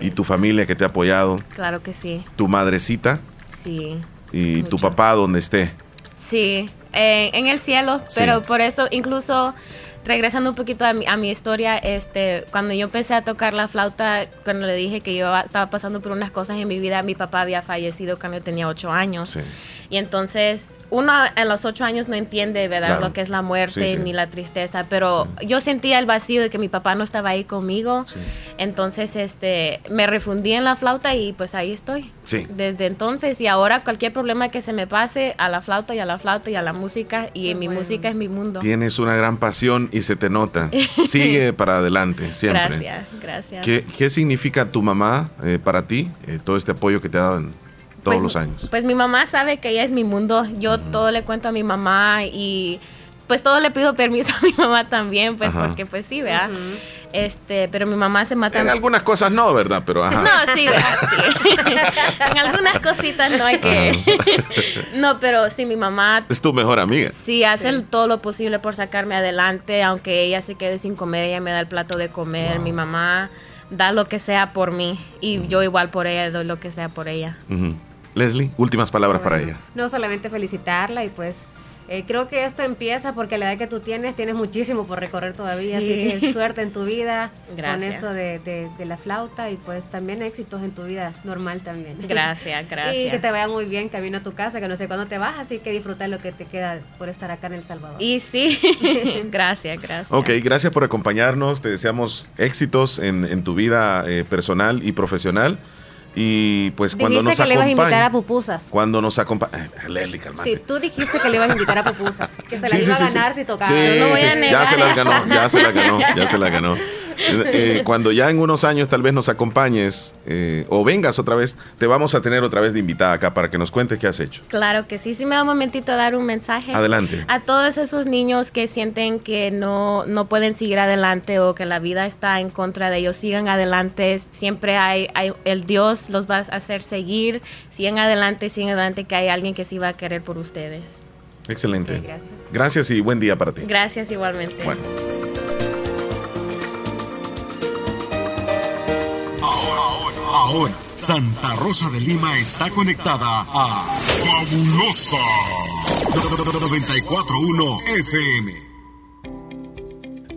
y tu familia que te ha apoyado, Claro que sí, tu madrecita sí. y tu papá donde esté. Sí, eh, en el cielo, Sí. pero por eso incluso regresando un poquito a mi, a mi historia, este, cuando yo empecé a tocar la flauta, cuando le dije que yo estaba pasando por unas cosas en mi vida, mi papá había fallecido cuando yo tenía ocho años. Y entonces uno a los ocho años no entiende, ¿verdad? Claro. Lo que es la muerte Sí, sí. ni la tristeza, pero yo sentía el vacío de que mi papá no estaba ahí conmigo. Entonces, este, me refundí en la flauta y pues ahí estoy. Sí. Desde entonces y ahora cualquier problema que se me pase a la flauta y a la flauta y a la música y mi música es mi mundo. Tienes una gran pasión y se te nota. Sigue para adelante, siempre. Gracias, gracias. ¿Qué, qué significa tu mamá eh, para ti? Eh, todo este apoyo que te ha dado en todos Pues, los años. Pues mi mamá sabe que ella es mi mundo. Yo todo le cuento a mi mamá y pues todo le pido permiso a mi mamá también, pues Ajá. porque pues sí, ¿verdad? Este, pero mi mamá se mata. En algunas cosas no, ¿verdad? Pero ajá. No, sí, ¿verdad? Sí. en algunas cositas no hay que. no, pero sí, mi mamá Es tu mejor amiga. sí hace todo lo posible por sacarme adelante, aunque ella se quede sin comer, ella me da el plato de comer. Mi mamá da lo que sea por mí y yo igual por ella doy lo que sea por ella. Ujú. Leslie, últimas palabras para ella. No solamente felicitarla y pues eh, creo que esto empieza porque a la edad que tú tienes, tienes muchísimo por recorrer todavía, Sí. así que suerte en tu vida con eso de, de- de la flauta y pues también éxitos en tu vida normal también. Gracias, gracias. Y que te vaya muy bien camino a tu casa, que no sé cuándo te vas, así que disfrutar lo que te queda por estar acá en El Salvador. Y sí, gracias, gracias. Ok, gracias por acompañarnos. Te deseamos éxitos en, en tu vida eh, personal y profesional. Y pues cuando Dijiste nos que le ibas a invitar a pupusas. Cuando nos acompañe. Leslie, calmate. Sí, tú dijiste que le ibas a invitar a pupusas, que se la Sí, iba sí, a sí, sí. ganar si tocaba. No voy a ya negar se la eso. ganó, ya se la ganó, ya se la ganó. Eh, cuando ya en unos años tal vez nos acompañes eh, o vengas otra vez, te vamos a tener otra vez de invitada acá para que nos cuentes qué has hecho. Claro que sí, sí me da un momentito a dar un mensaje. Adelante. A todos esos niños que sienten que no, no pueden seguir adelante o que la vida está en contra de ellos, sigan adelante. Siempre hay, hay el Dios los va a hacer seguir. Sigan adelante, sigan adelante, que hay alguien que sí va a querer por ustedes. Excelente. gracias. y buen día para ti. Gracias igualmente. Bueno. Ahora, Santa Rosa de Lima está conectada a Fabulosa 941 FM.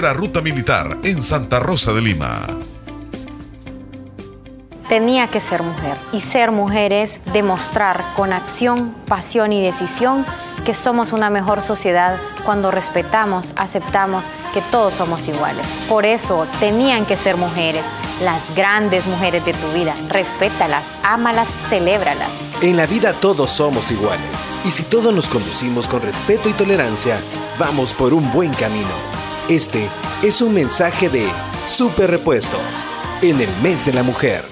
Ruta Militar en Santa Rosa de Lima. Tenía que ser mujer. Y ser mujer es demostrar con acción, pasión y decisión que somos una mejor sociedad cuando respetamos, aceptamos que todos somos iguales. Por eso tenían que ser mujeres, las grandes mujeres de tu vida. Respétalas, ámalas, celébralas. En la vida todos somos iguales. Y si todos nos conducimos con respeto y tolerancia, vamos por un buen camino. Este es un mensaje de Super Repuestos en el mes de la mujer.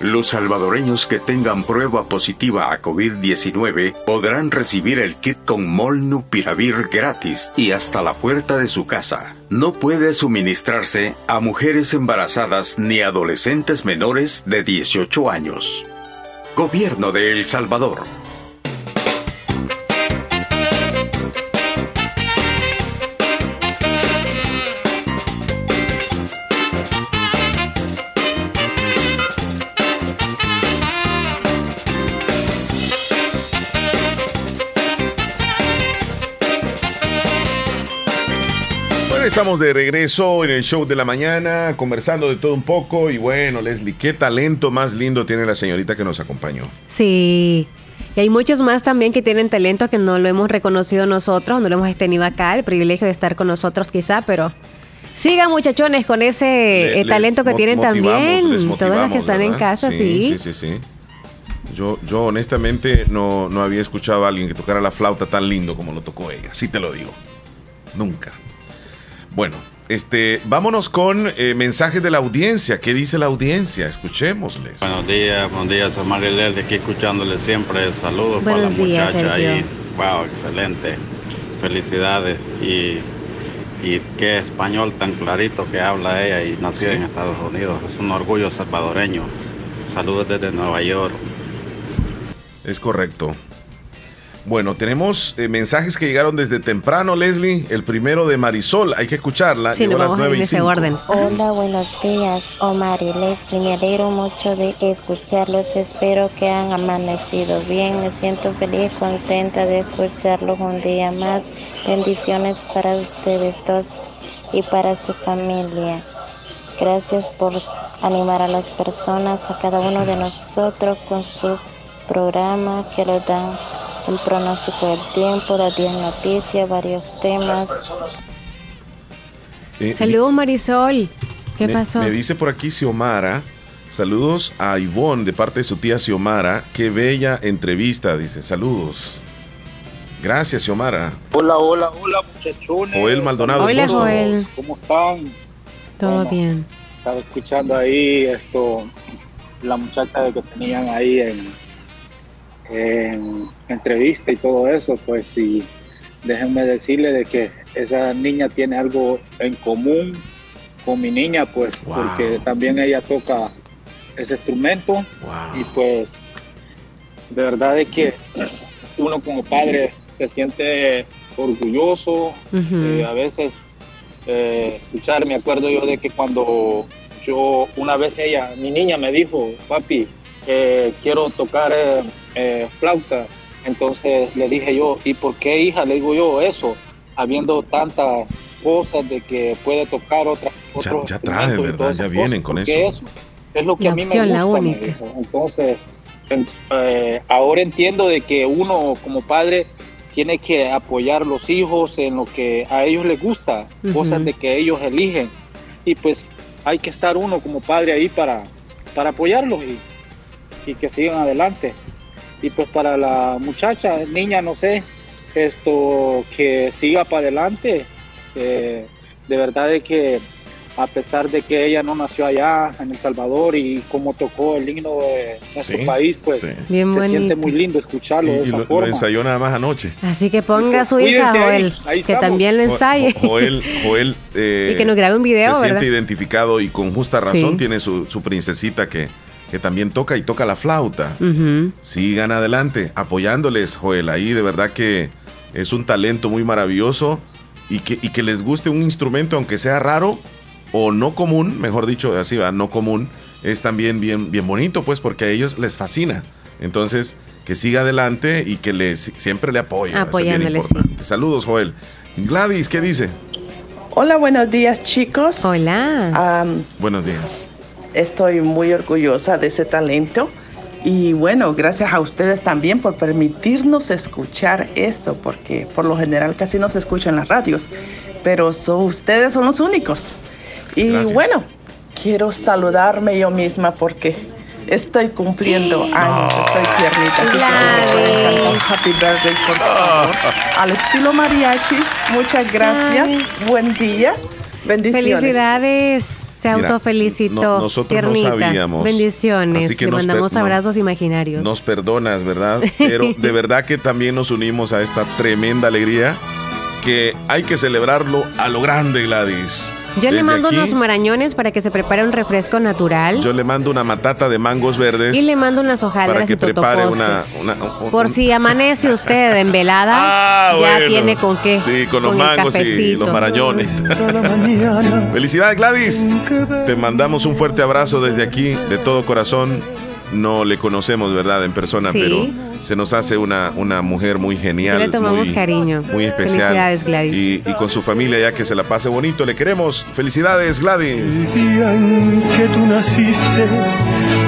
Los salvadoreños que tengan prueba positiva a COVID-19 podrán recibir el kit con Molnupiravir gratis y hasta la puerta de su casa. No puede suministrarse a mujeres embarazadas ni adolescentes menores de 18 años. Gobierno de El Salvador. Estamos de regreso en el show de la mañana, conversando de todo un poco. Y bueno, Leslie, qué talento más lindo tiene la señorita que nos acompañó. Sí. Y hay muchos más también que tienen talento que no lo hemos reconocido nosotros, no lo hemos tenido acá, el privilegio de estar con nosotros quizá, pero sigan muchachones con ese Le- eh, talento que tienen también, les todas las que están en casa, sí. Sí, sí, sí. Yo, yo honestamente no, no había escuchado a alguien que tocara la flauta tan lindo como lo tocó ella. Sí te lo digo. Nunca. Bueno, este, vámonos con eh, mensajes de la audiencia. ¿Qué dice la audiencia? Escuchémosles. Buenos días, buenos días, soy Marilel de aquí escuchándole siempre. Saludos para la días, muchacha Sergio. ahí. Wow, excelente. Felicidades. Y, y qué español tan clarito que habla ella y nacida Sí. en Estados Unidos. Es un orgullo salvadoreño. Saludos desde Nueva York. Es correcto. Bueno, tenemos eh, mensajes que llegaron desde temprano, Leslie. El primero de Marisol, hay que escucharla. Sí, Llegó a las vamos a ir 9 en y ese 5. orden. Hola, buenos días, Omar y Leslie. Me alegro mucho de escucharlos. Espero que han amanecido bien. Me siento feliz y contenta de escucharlos un día más. Bendiciones para ustedes dos y para su familia. Gracias por animar a las personas, a cada uno de nosotros con su programa que lo dan el pronóstico del tiempo, las 10 noticias, varios temas. Eh, Saludos Marisol. ¿Qué me, pasó? Me dice por aquí Xiomara. Saludos a Ivonne de parte de su tía Xiomara. Qué bella entrevista, dice. Saludos. Gracias, Xiomara. Hola, hola, hola muchachones. Joel Maldonado, Hola. Joel. ¿Cómo están? Todo Bueno, bien. Estaba escuchando ahí esto, la muchacha que tenían ahí en, en entrevista y todo eso, pues sí, déjenme decirle de que esa niña tiene algo en común con mi niña, pues porque también ella toca ese instrumento y pues de verdad es que uno como padre se siente orgulloso, eh, a veces eh, escuchar, me acuerdo yo de que cuando yo, una vez ella, mi niña me dijo, papi, eh, quiero tocar eh, flauta, entonces le dije yo, ¿y por qué hija? Le digo yo eso, habiendo tantas cosas de que puede tocar otras Ya, otros ya y ¿verdad? Ya vienen cosas, con eso. es lo que La a mí opción, me la gusta, me única. dijo. Entonces, en- eh, ahora entiendo de que uno como padre tiene que apoyar los hijos en lo que a ellos les gusta, cosas de que ellos eligen. Y pues hay que estar uno como padre ahí para, para apoyarlos y, y que sigan adelante. Y pues para la muchacha, niña, no sé, esto que siga para adelante. eh, de verdad de que a pesar de que ella no nació allá en El Salvador y como tocó el himno de nuestro Sí, país, pues sí. Bien se siente bonito. muy lindo escucharlo de Y esa lo, lo forma. ensayó nada más anoche. Así que ponga a su hija, Cuídense ahí, Joel, ahí que también lo ensaye. Jo- Joel, Joel, eh, Y que nos grabe un video, Se ¿verdad? siente identificado y con justa razón Sí. tiene su, su princesita que, que también toca y toca la flauta. Sigan adelante, apoyándoles, Joel. Ahí de verdad que es un talento muy maravilloso y que, y que les guste un instrumento, aunque sea raro o no común, mejor dicho, así va, no común, es también bien, bien bonito, pues, porque a ellos les fascina. Entonces, que siga adelante y que les, siempre le apoyen. Apoyándole, sí. Saludos, Joel. Gladys, ¿qué dice? Hola, buenos días chicos. Hola. Buenos días. Estoy muy orgullosa de ese talento y bueno, gracias a ustedes también por permitirnos escuchar eso, porque por lo general casi no se escucha en las radios, pero so- ustedes son los únicos. Y Gracias. bueno, quiero saludarme yo misma porque estoy cumpliendo años, estoy tiernita. así que Happy birthday, por favor. Al estilo mariachi, muchas gracias. Buen día. Bendiciones. Felicidades. Se Mira, autofelicitó. no- nosotros no tiernita. sabíamos. Bendiciones. Así que Le nos mandamos no- abrazos imaginarios. Nos perdonas, ¿verdad? Pero de verdad que también nos unimos a esta tremenda alegría que hay que celebrarlo a lo grande, Gladys. Yo le mando aquí, unos marañones para que se prepare un refresco natural. Yo le mando una matata de mangos verdes y le mando unas para hojaldras que y prepare una, totopos. una- un- Por un- si amanece usted en velada, Ah, ya bueno. tiene con qué. Sí, con los mangos y los marañones. Felicidades, Gladys. Te mandamos un fuerte abrazo desde aquí, de todo corazón. No le conocemos, ¿verdad? En persona, Sí. pero se nos hace una, una mujer muy genial. Le tomamos muy, cariño. Muy especial. Felicidades, Gladys. Y, y con su familia, ya que se la pase bonito. Le queremos. Felicidades, Gladys. El día en que tú naciste,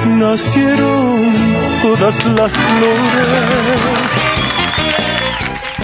nacieron todas las flores.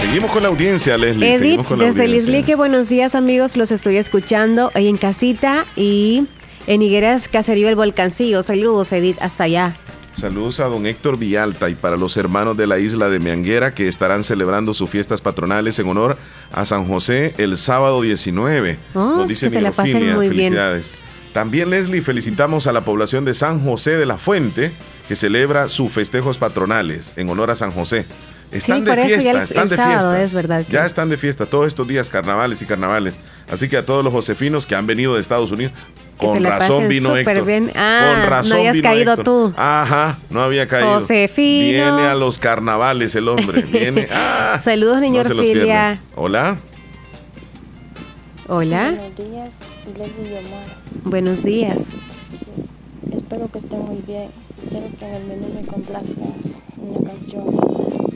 Seguimos con la audiencia, Leslie. Edith, Seguimos con la desde. Lislique, buenos días amigos, los estoy escuchando ahí en casita y en Higueras Caserío El Volcancillo. Saludos Edith, hasta allá. Saludos a don Héctor Villalta y para los hermanos de la isla de Meanguera que estarán celebrando sus fiestas patronales en honor a San José el sábado 19. Oh, Nos dice que se la pasen muy bien. felicidades. También Leslie, felicitamos a la población de San José de la Fuente que celebra sus festejos patronales en honor a San José. Están Sí, de por eso ya fiesta, el- están el de sábado fiesta. es verdad que- Ya están de fiesta todos estos días carnavales y carnavales. Así que a todos los josefinos que han venido de Estados Unidos, con razón vino Héctor. bien. Ah, con razón no habías vino caído Héctor. tú. Ajá, no había caído. Josefino. Viene a los carnavales el hombre. Viene. ah, Saludos, niño no Orfilia. Hola. Hola, Buenos días, Leslie buenos días. Espero que estén muy bien. Quiero que en el menú me complazca canción,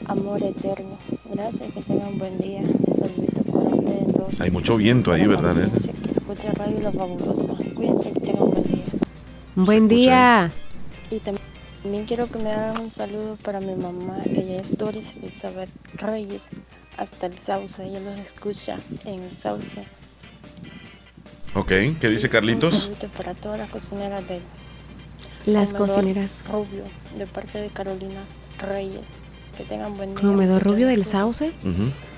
Amor Eterno. Gracias, que tengan un buen día. Un saludito para ustedes dos. Hay mucho viento ahí, ¿verdad? Leslie? Que escucha Radio La Fabulosa. Cuídense, que tengan un buen día. Buen día. Y tam- también quiero que me hagan un saludo para mi mamá. Ella es Doris Elizabeth Reyes, hasta el Sauce. Ella los escucha en el Sauce. Ok, ¿qué dice Un Carlitos? saludito para todas las cocineras de Las cocineras. Rubio, de parte de Carolina Reyes. Que tengan buen día. Comedor Rubio del Sauce.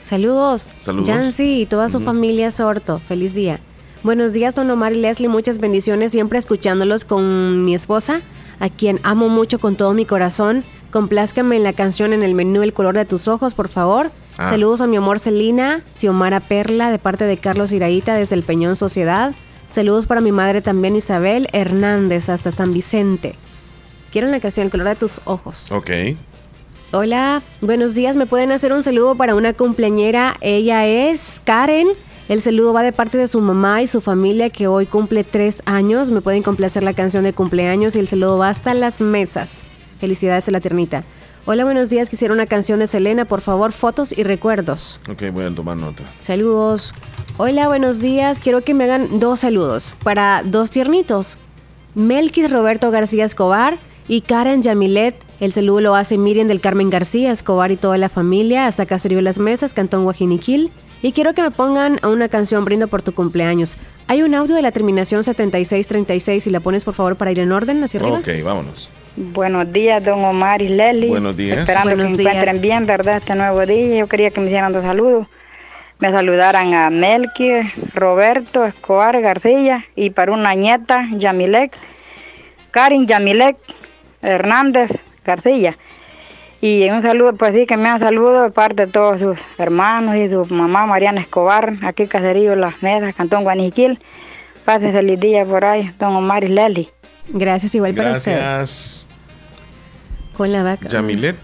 Saludos. Saludos. Yancy y toda su familia Sorto. Feliz día. Buenos días, don Omar y Leslie. Muchas bendiciones. Siempre escuchándolos con mi esposa, a quien amo mucho con todo mi corazón. Complázcame en la canción en el menú El color de tus ojos, por favor. Ah. Saludos a mi amor Celina, Xiomara Perla, de parte de Carlos Iraíta desde el Peñón Sociedad. Saludos para mi madre también, Isabel Hernández, hasta San Vicente. Quiero la canción El color de tus ojos. Ok. Hola, buenos días. ¿Me pueden hacer un saludo para una cumpleañera? Ella es Karen. El saludo va de parte de su mamá y su familia que hoy cumple tres años. Me pueden complacer la canción de cumpleaños y el saludo va hasta las mesas. Felicidades a la tiernita. Hola, buenos días. Quisiera una canción de Selena, por favor, fotos y recuerdos. Ok, voy a tomar nota. Saludos. Hola, buenos días. Quiero que me hagan dos saludos para dos tiernitos. Melquis Roberto García Escobar Y Karen Yamilet, el saludo lo hace Miriam del Carmen García, Escobar y toda la familia, hasta Caserío Las Mesas, Cantón Guajiniquil. Y quiero que me pongan a una canción Brindo por tu cumpleaños. Hay un audio de la terminación 7636 y la pones por favor para ir en orden hacia arriba. Ok, vámonos. Buenos días, don Omar y Leli. Buenos días. Esperando Buenos que se días. encuentren bien, ¿verdad? Este nuevo día. Yo quería que me hicieran dos saludos. Me saludaran a Melqui, Roberto, Escobar, García y para una nieta, Yamilek, Karin Yamilek Hernández García. Y un saludo, pues sí, que me dan saludo de parte de todos sus hermanos y su mamá Mariana Escobar, aquí Caserío Las Mesas, Cantón Guaniquil. Pase feliz día por ahí, don Omar y Leli. Gracias, igual para usted. Gracias. Con la vaca. Yamilet.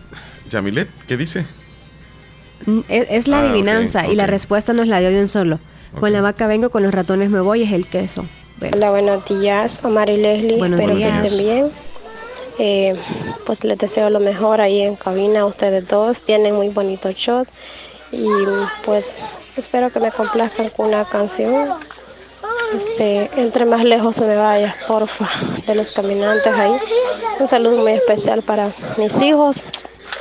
Yamilet, ¿qué dice? Mm, Es, es la Ah, adivinanza y la respuesta nos la dio de un solo. Con la vaca vengo, con los ratones me voy, es el queso. Bueno. Hola, buenos días, Omar y Leslie. Buenos Espero días. que estén bien. Eh, pues les deseo lo mejor ahí en cabina a ustedes dos. Tienen muy bonito shot. Y pues espero que me complazcan con una canción. Este, entre más lejos se me vaya, porfa, de los caminantes ahí. Un saludo muy especial para mis hijos,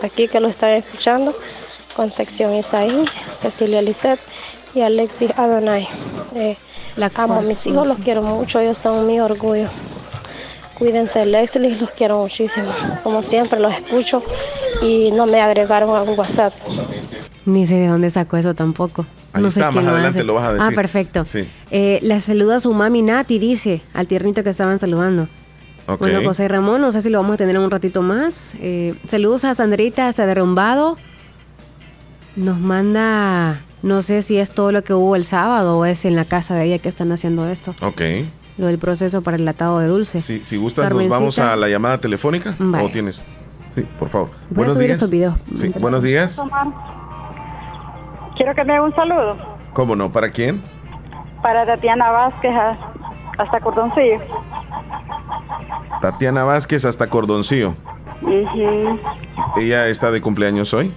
aquí que lo están escuchando. Concepción Isaí, Cecilia Lisset y Alexis Adonai. Eh, amo a mis hijos, los quiero mucho, ellos son mi orgullo. Cuídense, Leslie, los quiero muchísimo. Como siempre, los escucho y no me agregaron a un WhatsApp. Ni sé de dónde sacó eso tampoco. Ahí no sé está, quién más lo adelante hace. lo vas a decir. Ah, perfecto. Sí. Eh, le saluda a su mami Nati, dice, al tiernito que estaban saludando. Bueno, José Ramón, no sé si lo vamos a tener en un ratito más. Eh, saludos a Sandrita hasta derrumbado. Nos manda, no sé si es todo lo que hubo el sábado o es en la casa de ella que están haciendo esto. Ok. Lo del proceso para el latado de dulce. Si, si gustas, nos Carmencita. vamos a la llamada telefónica. Vale. ¿O tienes? Sí, por favor. Voy a buenos subir días. estos videos. Sí, buenos días. Quiero que me dé un saludo ¿Cómo no? ¿Para quién? para Tatiana Vázquez a- hasta Cordoncillo. Tatiana Vázquez hasta Cordoncillo. Ujú. Ella está de cumpleaños hoy.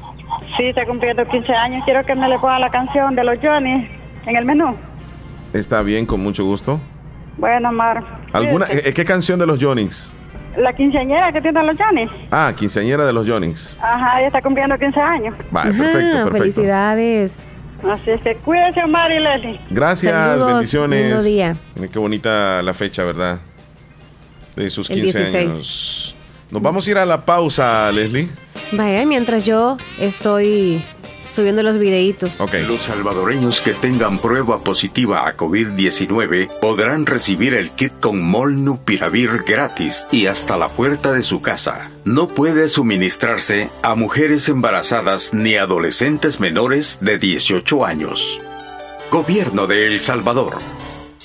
Sí, está cumpliendo 15 años. Quiero que me le ponga la canción de los Johnny en el menú. Está bien, con mucho gusto. Bueno, Mar. ¿Alguna, cuídate. eh, ¿Qué canción de los Jonix? La quinceañera que tiene los Johnny. Ah, quinceañera de los Jonix. Ajá, ella está cumpliendo 15 años. Vale, Ajá, perfecto, perfecto. Felicidades. Así es que cuídese, Omar y Leslie. Gracias, Saludos, bendiciones. lindo día. Mira qué bonita la fecha, ¿verdad? De sus El 15 16. años. Nos vamos a ir a la pausa, Leslie. Vaya, mientras yo estoy subiendo los videitos. Los salvadoreños que tengan prueba positiva a COVID-19 podrán recibir el kit con Molnupiravir gratis y hasta la puerta de su casa. No puede suministrarse a mujeres embarazadas ni adolescentes menores de 18 años. Gobierno de El Salvador.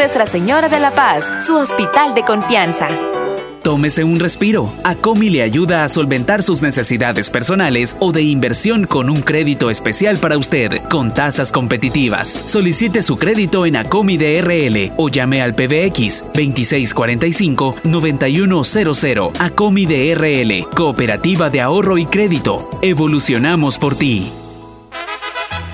Nuestra Señora de la Paz, su hospital de confianza. Tómese un respiro. Acomi le ayuda a solventar sus necesidades personales o de inversión con un crédito especial para usted, con tasas competitivas. Solicite su crédito en Acomi DRL o llame al PBX 2645-9100. Acomi DRL, Cooperativa de Ahorro y Crédito. Evolucionamos por ti.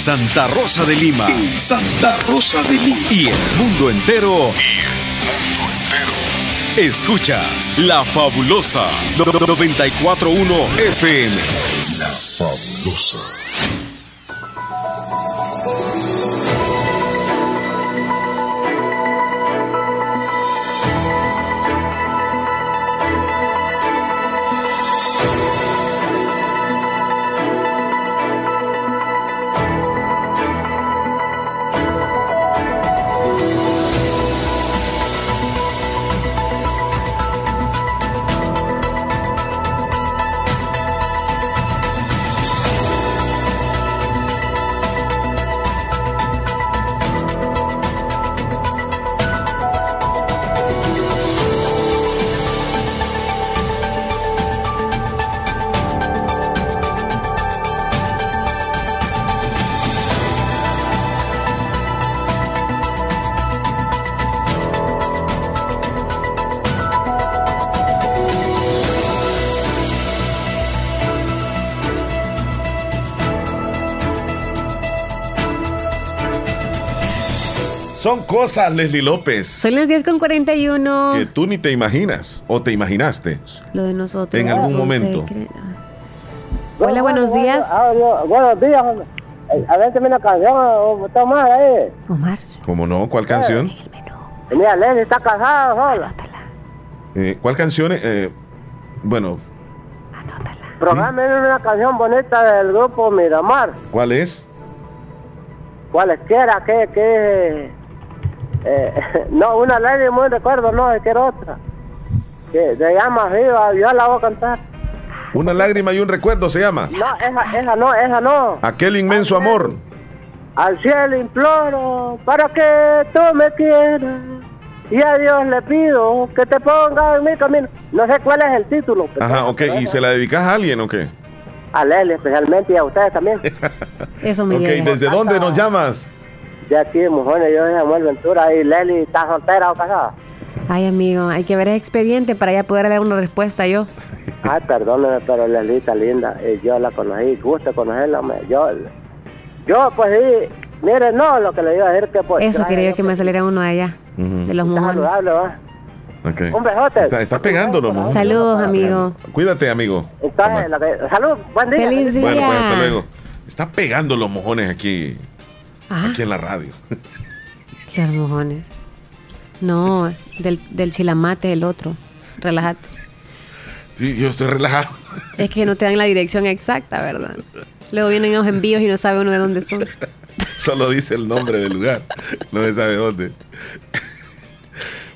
Santa Rosa de Lima. Santa Rosa de Lima. Y el mundo entero. Escuchas La Fabulosa 941 FM. La fabulosa. Son cosas, Leslie López, Son las 10 con 41. que tú ni te imaginas o te imaginaste. Lo de nosotros. En algún momento. Hola, buenos días. Buenos días, hombre. Eh, A ver, una canción, o Tomás, ahí. Omar. ¿Cómo no? ¿Cuál canción? Mira, Leslie está casada sola. Eh, ¿Cuál canción? Eh, bueno, Programa una canción bonita del grupo Miramar. ¿cuál es? Cualesquiera, que, que. Eh, no, una Leslie muy recuerdo, no, es que era otra. Que se llama Viva, yo la voy a cantar. Una lágrima y un recuerdo se llama. No, esa, esa no, esa no. Aquel inmenso amor. Al cielo imploro para que tú me quieras. Y a Dios le pido que te ponga en mi camino. No sé cuál es el título. pero- Ajá, ok. ¿Y se la dedicas a alguien o qué? A Leslie especialmente y a ustedes también. Eso me Ok. ¿desde dónde nos llamas? De aquí, mujeres, yo soy Samuel Ventura y Leslie está soltera o casada. Ay, amigo, hay que ver el expediente para ya poder dar una respuesta yo. Ay, perdóneme, pero Leslie está linda. Y yo la conocí, gusto conocerla. Yo, yo pues sí, mire, no, lo que le iba a decir que pues... Eso quería yo que me saliera uno de allá, de los mojones. saludable, ¿va? Un besote. Está, está pegándolo, mo. Saludos, amigo. Cuídate, amigo. Entonces, que- salud, buen día. Feliz día. Bueno, pues hasta luego. Está pegando los mojones aquí, Ah, aquí en la radio. los mojones. No, del, del chilamate, el otro. Relájate. Sí, yo estoy relajado. Es que no te dan la dirección exacta, ¿verdad? Luego vienen los envíos y no sabe uno de dónde son. Solo dice el nombre del lugar. No se sabe dónde.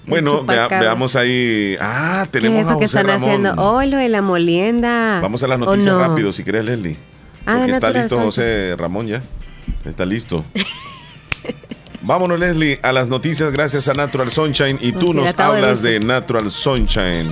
Bueno, vea- veamos ahí. Ah, ¿Qué tenemos es eso a que están Ramón. haciendo? Oh, lo de la molienda. Vamos a las ¿O noticias no? rápido, si quieres, Leslie. Ah, Porque está listo. José Ramón ya. Está listo. Vámonos, Leslie, a las noticias gracias a Natural Sunshine. Y tú nos de hablas de Natural Sunshine.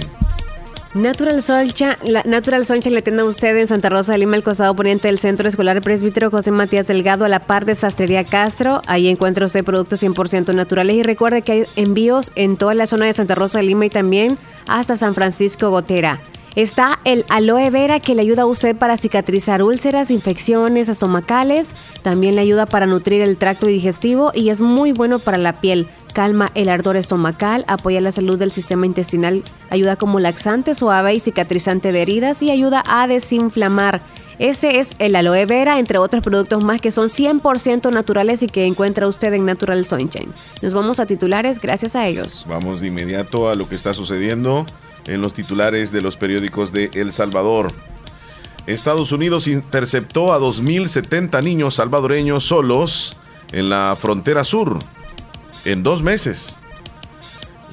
Natural Sunshine, la Natural Sunshine le atiende a usted en Santa Rosa de Lima, el costado poniente del Centro Escolar Presbítero José Matías Delgado, a la par de Sastrería Castro. Ahí encuentra usted productos 100% naturales y recuerde que hay envíos en toda la zona de Santa Rosa de Lima y también hasta San Francisco Gotera. Está el aloe vera que le ayuda a usted para cicatrizar úlceras, infecciones estomacales. También le ayuda para nutrir el tracto digestivo y es muy bueno para la piel. Calma el ardor estomacal, apoya la salud del sistema intestinal, ayuda como laxante, suave y cicatrizante de heridas y ayuda a desinflamar. Ese es el aloe vera, entre otros productos más que son 100% naturales y que encuentra usted en Natural Sunshine. Nos vamos a titulares gracias a ellos. Vamos de inmediato a lo que está sucediendo en los titulares de los periódicos de El Salvador. Estados Unidos interceptó a 2.070 niños salvadoreños solos en la frontera sur en dos meses.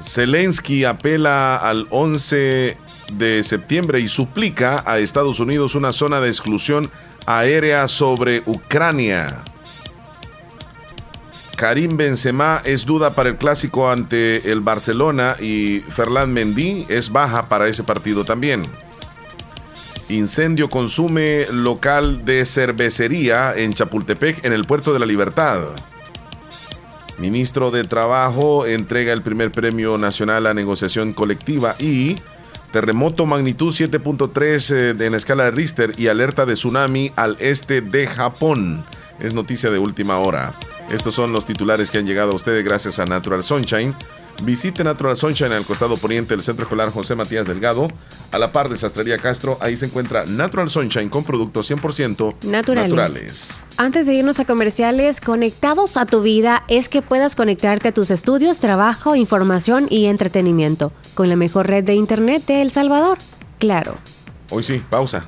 Zelensky apela al 11 de septiembre y suplica a Estados Unidos una zona de exclusión aérea sobre Ucrania. Karim Benzema es duda para el clásico ante el Barcelona y Ferland Mendy es baja para ese partido también. Incendio consume local de cervecería en Chapultepec en el puerto de la Libertad. Ministro de Trabajo entrega el primer premio nacional a negociación colectiva y terremoto magnitud 7.3 eh, en escala de Richter y alerta de tsunami al este de Japón. Es noticia de última hora. Estos son los titulares que han llegado a ustedes gracias a Natural Sunshine. Visite Natural Sunshine al costado poniente del Centro Escolar José Matías Delgado, a la par de Sastrería Castro. Ahí se encuentra Natural Sunshine con productos 100% Naturales. naturales. Antes de irnos a comerciales, conectados a tu vida es que puedas conectarte a tus estudios, trabajo, información y entretenimiento con la mejor red de Internet de El Salvador. Claro. Hoy sí, pausa.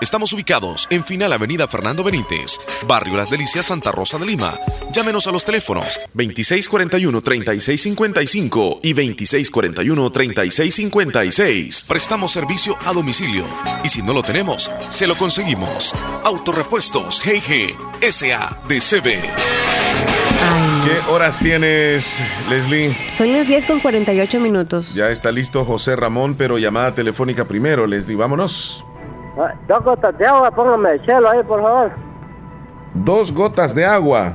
Estamos ubicados en Final Avenida Fernando Benítez, Barrio Las Delicias, Santa Rosa de Lima. Llámenos a los teléfonos 2641-3655 y 2641-3656. Prestamos servicio a domicilio y si no lo tenemos, se lo conseguimos. Autorepuestos GG SADCB. ¿Qué horas tienes, Leslie? Son las 10 con 48 minutos. Ya está listo José Ramón, pero llamada telefónica primero, Leslie. Vámonos. Ah, Dos gotas de agua, póngame el chelo ahí, por favor. Dos gotas de agua.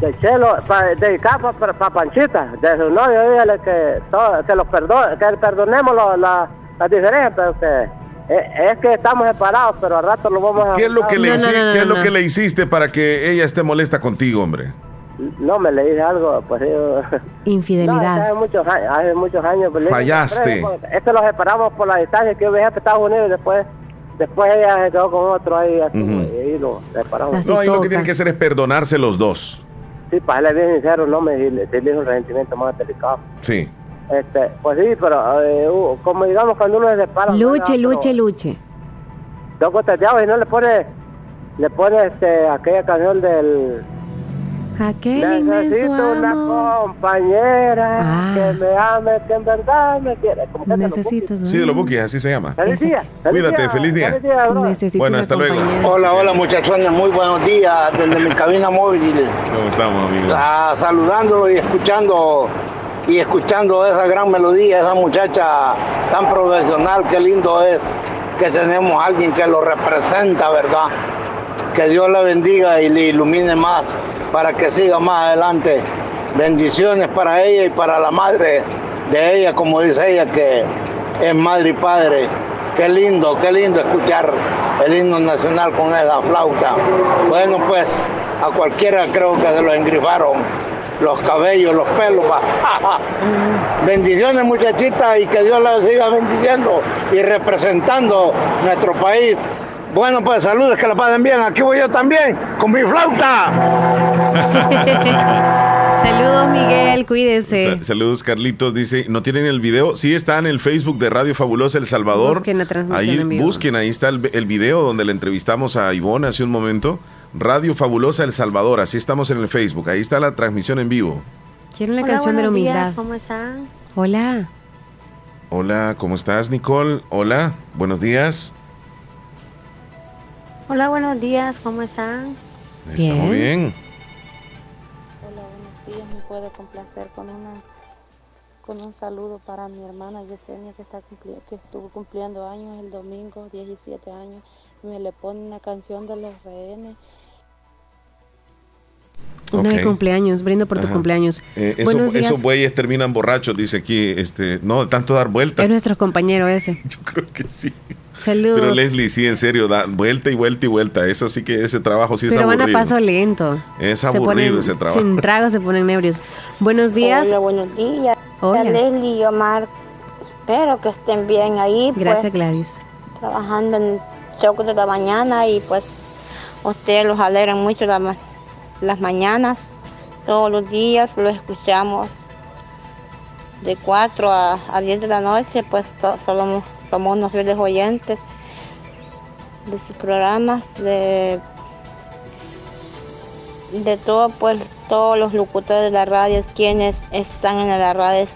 De chelo, pa, dedicado para Panchita, de su novio, dígale que, todo, que los perdone, que perdonemos lo- la, la diferencia, pero que eh, es que estamos separados, pero al rato lo vamos a... ¿Qué es lo que le, No, no, hici- no, no, qué es lo no. que le hiciste para que ella esté molesta contigo, hombre? No, me le dije algo, pues yo... Infidelidad. No, hace muchos años, hace muchos años. pues, dije, Fallaste. "Hombre, pues, Esto lo separamos por la distancia que yo viajé a Estados Unidos y después, después ella se quedó con otro ahí, así, Ujú. y ahí lo separamos. No, ahí lo que tienen que hacer es perdonarse los dos. Sí, para es bien sincero, no me le le dijo un resentimiento más delicado. Sí. Este, pues sí, pero eh, uh, como digamos cuando uno se separa... Luche, ¿no? luche, luche. Dos gotas de agua y no le pone, le pone este, aquella canción del... Aquel Necesito una compañera Ah. que me ame, que en verdad me quiere. Necesito. Sí, de los Bookies, así se llama. Feliz día. feliz Cuídate, día, feliz día. feliz día, bro. Necesito Bueno, hasta luego. Hola, hola muchachones, muy buenos días desde mi cabina móvil. ¿Cómo estamos, amigos? Ah, saludándolo y escuchando y escuchando esa gran melodía, esa muchacha tan profesional, qué lindo es que tenemos a alguien que lo representa, ¿verdad? Que Dios la bendiga y le ilumine más para que siga más adelante. Bendiciones para ella y para la madre de ella, como dice ella, que es madre y padre. Qué lindo, qué lindo escuchar el himno nacional con esa flauta. Bueno, pues a cualquiera creo que se lo engrifaron los cabellos, los pelos. Bendiciones muchachita y que Dios la siga bendiciendo y representando nuestro país. Bueno, pues saludos, que la pasen bien. Aquí voy yo también, con mi flauta. Saludos, Miguel, cuídese. Sa- saludos, Carlitos. Dice, ¿no tienen el video? Sí, está en el Facebook de Radio Fabulosa El Salvador. Busquen la transmisión ahí en vivo. busquen, ahí está el, el video donde le entrevistamos a Ivonne hace un momento. Radio Fabulosa El Salvador, así estamos en el Facebook. Ahí está la transmisión en vivo. Quiero Hola, canción de la días, humildad. ¿Cómo están? Hola. Hola, ¿cómo estás, Nicole? Hola, buenos días. Hola, buenos días, ¿cómo están? Estamos bien. Hola, buenos días. ¿Me puede complacer con una con un saludo para mi hermana Yesenia que está cumpli- que estuvo cumpliendo años el domingo, 17 años, y me le pone una canción de los rehenes. Una de cumpleaños, brindo por tu Ajá. cumpleaños. Eh, eso- Buenos días. esos bueyes terminan borrachos, dice aquí. Este, no, de tanto dar vueltas. Es nuestro compañero ese. Yo creo que sí. Saludos. Pero Leslie, sí, en serio, da vuelta y vuelta y vuelta. Eso sí que ese trabajo sí es Pero van a aburrido. paso lento. Es aburrido ponen- ese trabajo. Sin tragos se ponen ebrios. Buenos días. Hola, buenos días. Hola. Leslie y Omar. Espero que estén bien ahí. Gracias, pues, Gladys. Trabajando en el show de la mañana y pues ustedes los alegran mucho la ma- las mañanas. Todos los días los escuchamos de 4 a, a 10 de la noche. Pues to- somos, unos fieles oyentes de sus programas, de de todo pues todos los locutores de la radio quienes están en la radio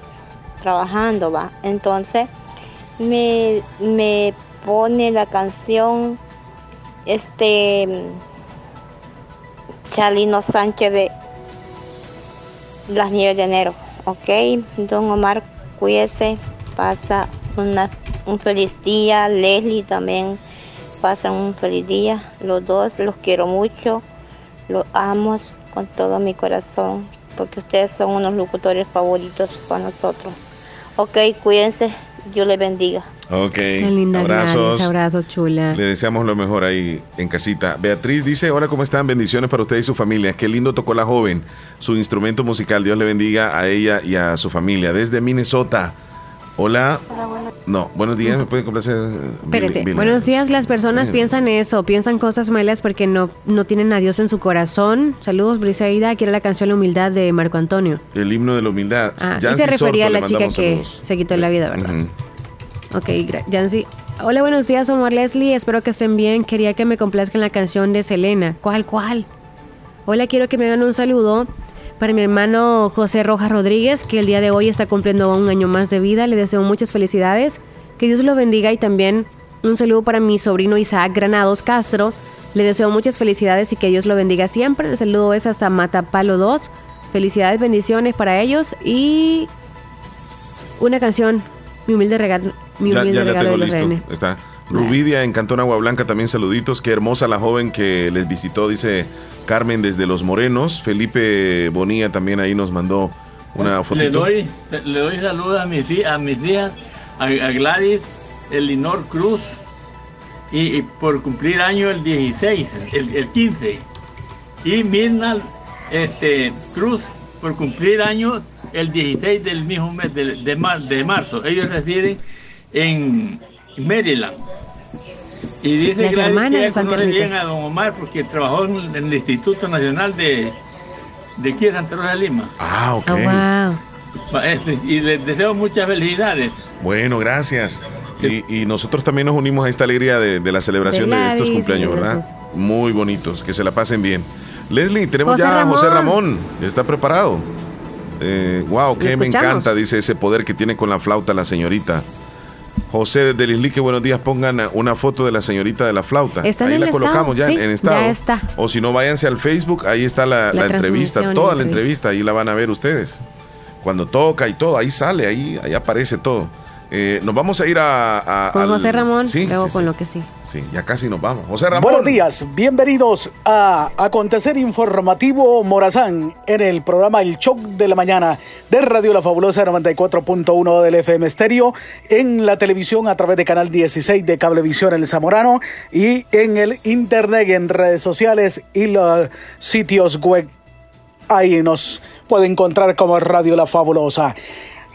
trabajando va entonces me, me pone la canción este Chalino Sánchez de Las Nieves de Enero ok don Omar cuídese pasa una, un feliz día Leslie también pasa un feliz día los dos los quiero mucho los amo con todo mi corazón porque ustedes son unos locutores favoritos para nosotros. Ok, cuídense, Dios les bendiga. Ok, Qué linda abrazos. Gladys, abrazos, chula. Le deseamos lo mejor ahí en casita. Beatriz dice, hola, ¿cómo están? Bendiciones para usted y su familia. Qué lindo tocó la joven. Su instrumento musical. Dios le bendiga a ella y a su familia. Desde Minnesota. Hola. No, buenos días. ¿Me puede complacer? Espérate, buenos días. Las personas piensan eso, piensan cosas malas porque no, no tienen a Dios en su corazón. Saludos, Briseida. Quiero la canción La Humildad de Marco Antonio. El himno de la humildad. Ah, y se refería Sorto, a la le chica que saludos. se quitó la vida, ¿verdad? Ujú. Ok, gra- Yancy. Hola, buenos días, Omar Leslie. Espero que estén bien. Quería que me complazcan la canción de Selena. ¿Cuál, cuál? Hola, quiero que me hagan un saludo para mi hermano José Rojas Rodríguez, que el día de hoy está cumpliendo un año más de vida. Le deseo muchas felicidades. Que Dios lo bendiga y también un saludo para mi sobrino Isaac Granados Castro. Le deseo muchas felicidades y que Dios lo bendiga siempre. El saludo es a Samata Palo 2. Felicidades, bendiciones para ellos y una canción, mi humilde regalo, mi humilde ya regalo tengo de los listo. Está. Rubidia en Cantón Agua Blanca también saluditos. Qué hermosa la joven que les visitó, dice Carmen desde Los Morenos. Felipe Bonilla también ahí nos mandó una Le fotito. doy, le doy saludos a mis, a mis hijas, a, a Gladys, Elinor Cruz, y, y por cumplir año el 16, el, el 15. Y Mirna este, Cruz por cumplir año el 16 del mismo mes de, de mar- de marzo. Ellos residen en Maryland. Y dice Las hermanas que bien tiernitas. a don Omar porque trabajó en, en el Instituto Nacional de, de aquí de Santa Rosa de Lima. Ah, ok. Pa- este, Y les deseo muchas felicidades. Bueno, gracias. Y, y nosotros también nos unimos a esta alegría de, de la celebración de, De estos cumpleaños, sí, ¿verdad? Muy bonitos, que se la pasen bien. Leslie, tenemos José ya a José Ramón. Está preparado. Eh, wow, que Lo me encanta, dice ese poder que tiene con la flauta la señorita. José desde Lislique, buenos días, pongan una foto de la señorita de la flauta. Está ahí la estado, colocamos ya sí, en estado. ya está. O si no, váyanse al Facebook, ahí está la, La la entrevista, toda la entrevista, ahí la van a ver ustedes. Cuando toca y todo, ahí sale, ahí, ahí aparece todo. Eh, nos vamos a ir a. a Con al- José Ramón, Sí, luego sí, con sí. lo que sí. Sí, ya casi nos vamos. José Ramón. Buenos días, bienvenidos a Acontecer Informativo Morazán en el programa El Shock de la Mañana de Radio La Fabulosa 94.1 del FM Estéreo, en la televisión a través de Canal 16 de Cablevisión El Zamorano y en el internet, en redes sociales y los sitios web. Ahí nos puede encontrar como Radio La Fabulosa.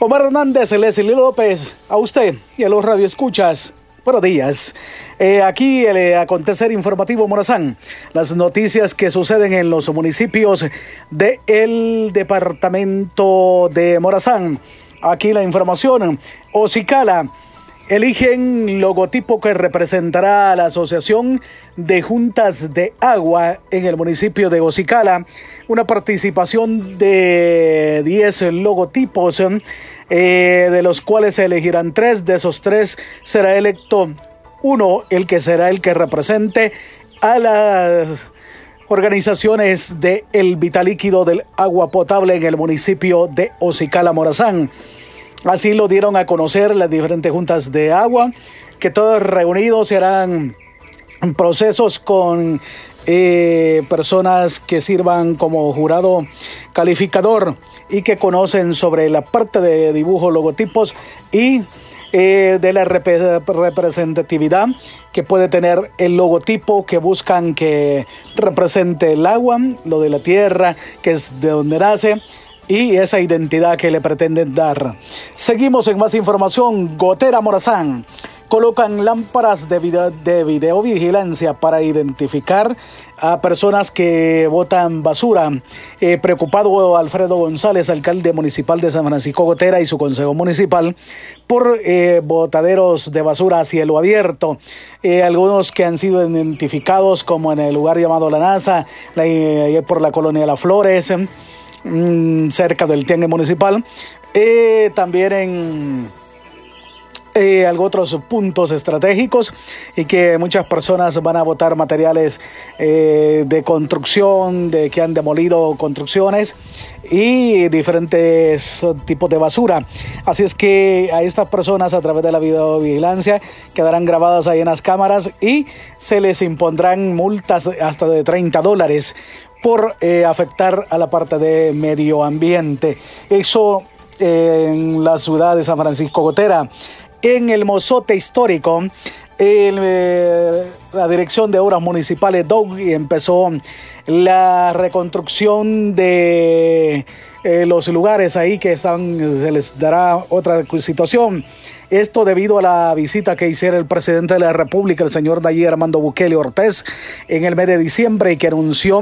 Omar Hernández, Leslie López, a usted y a los radioescuchas. Buenos días. Eh, aquí el eh, acontecer informativo Morazán. Las noticias que suceden en los municipios del departamento de Morazán. Aquí la información. Ocicala. Eligen logotipo que representará a la Asociación de Juntas de Agua en el municipio de Ocicala. Una participación de 10 logotipos, eh, de los cuales se elegirán tres. De esos tres será electo uno, el que será el que represente a las organizaciones de el vital líquido del agua potable en el municipio de Ocicala Morazán. Así lo dieron a conocer las diferentes juntas de agua, que todos reunidos se harán procesos con eh, personas que sirvan como jurado calificador y que conocen sobre la parte de dibujo, logotipos y eh, de la rep- representatividad que puede tener el logotipo que buscan que represente el agua, lo de la tierra, que es de donde nace y esa identidad que le pretenden dar. Seguimos en más información. Gotera Morazán. Colocan lámparas de, video, de videovigilancia para identificar a personas que botan basura. Eh, preocupado Alfredo González, alcalde municipal de San Francisco Gotera y su consejo municipal por eh, botaderos de basura a cielo abierto. Eh, algunos que han sido identificados como en el lugar llamado La NASA, la- por la colonia Las Flores mm, cerca del Tiangue Municipal. También en eh, algo otros puntos estratégicos y que muchas personas van a votar materiales eh, de construcción, de que han demolido construcciones y diferentes tipos de basura. Así es que a estas personas a través de la videovigilancia quedarán grabadas ahí en las cámaras y se les impondrán multas hasta de 30 dólares por eh, afectar a la parte de medio ambiente. Eso eh, en la ciudad de San Francisco Gotera. En el mozote histórico, eh, la Dirección de Obras Municipales DOG empezó la reconstrucción de eh, los lugares ahí que están, se les dará otra situación. Esto debido a la visita que hiciera el presidente de la República, el señor Nayib Armando Bukele Ortiz, en el mes de diciembre y que anunció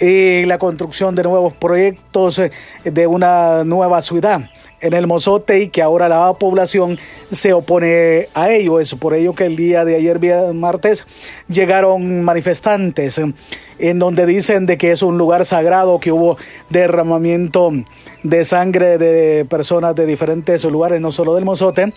eh, la construcción de nuevos proyectos de una nueva ciudad en el Mozote y que ahora la población se opone a ello. Es por ello que el día de ayer, martes, llegaron manifestantes eh, en donde dicen de que es un lugar sagrado, que hubo derramamiento de sangre de personas de diferentes lugares, no solo del Mozote,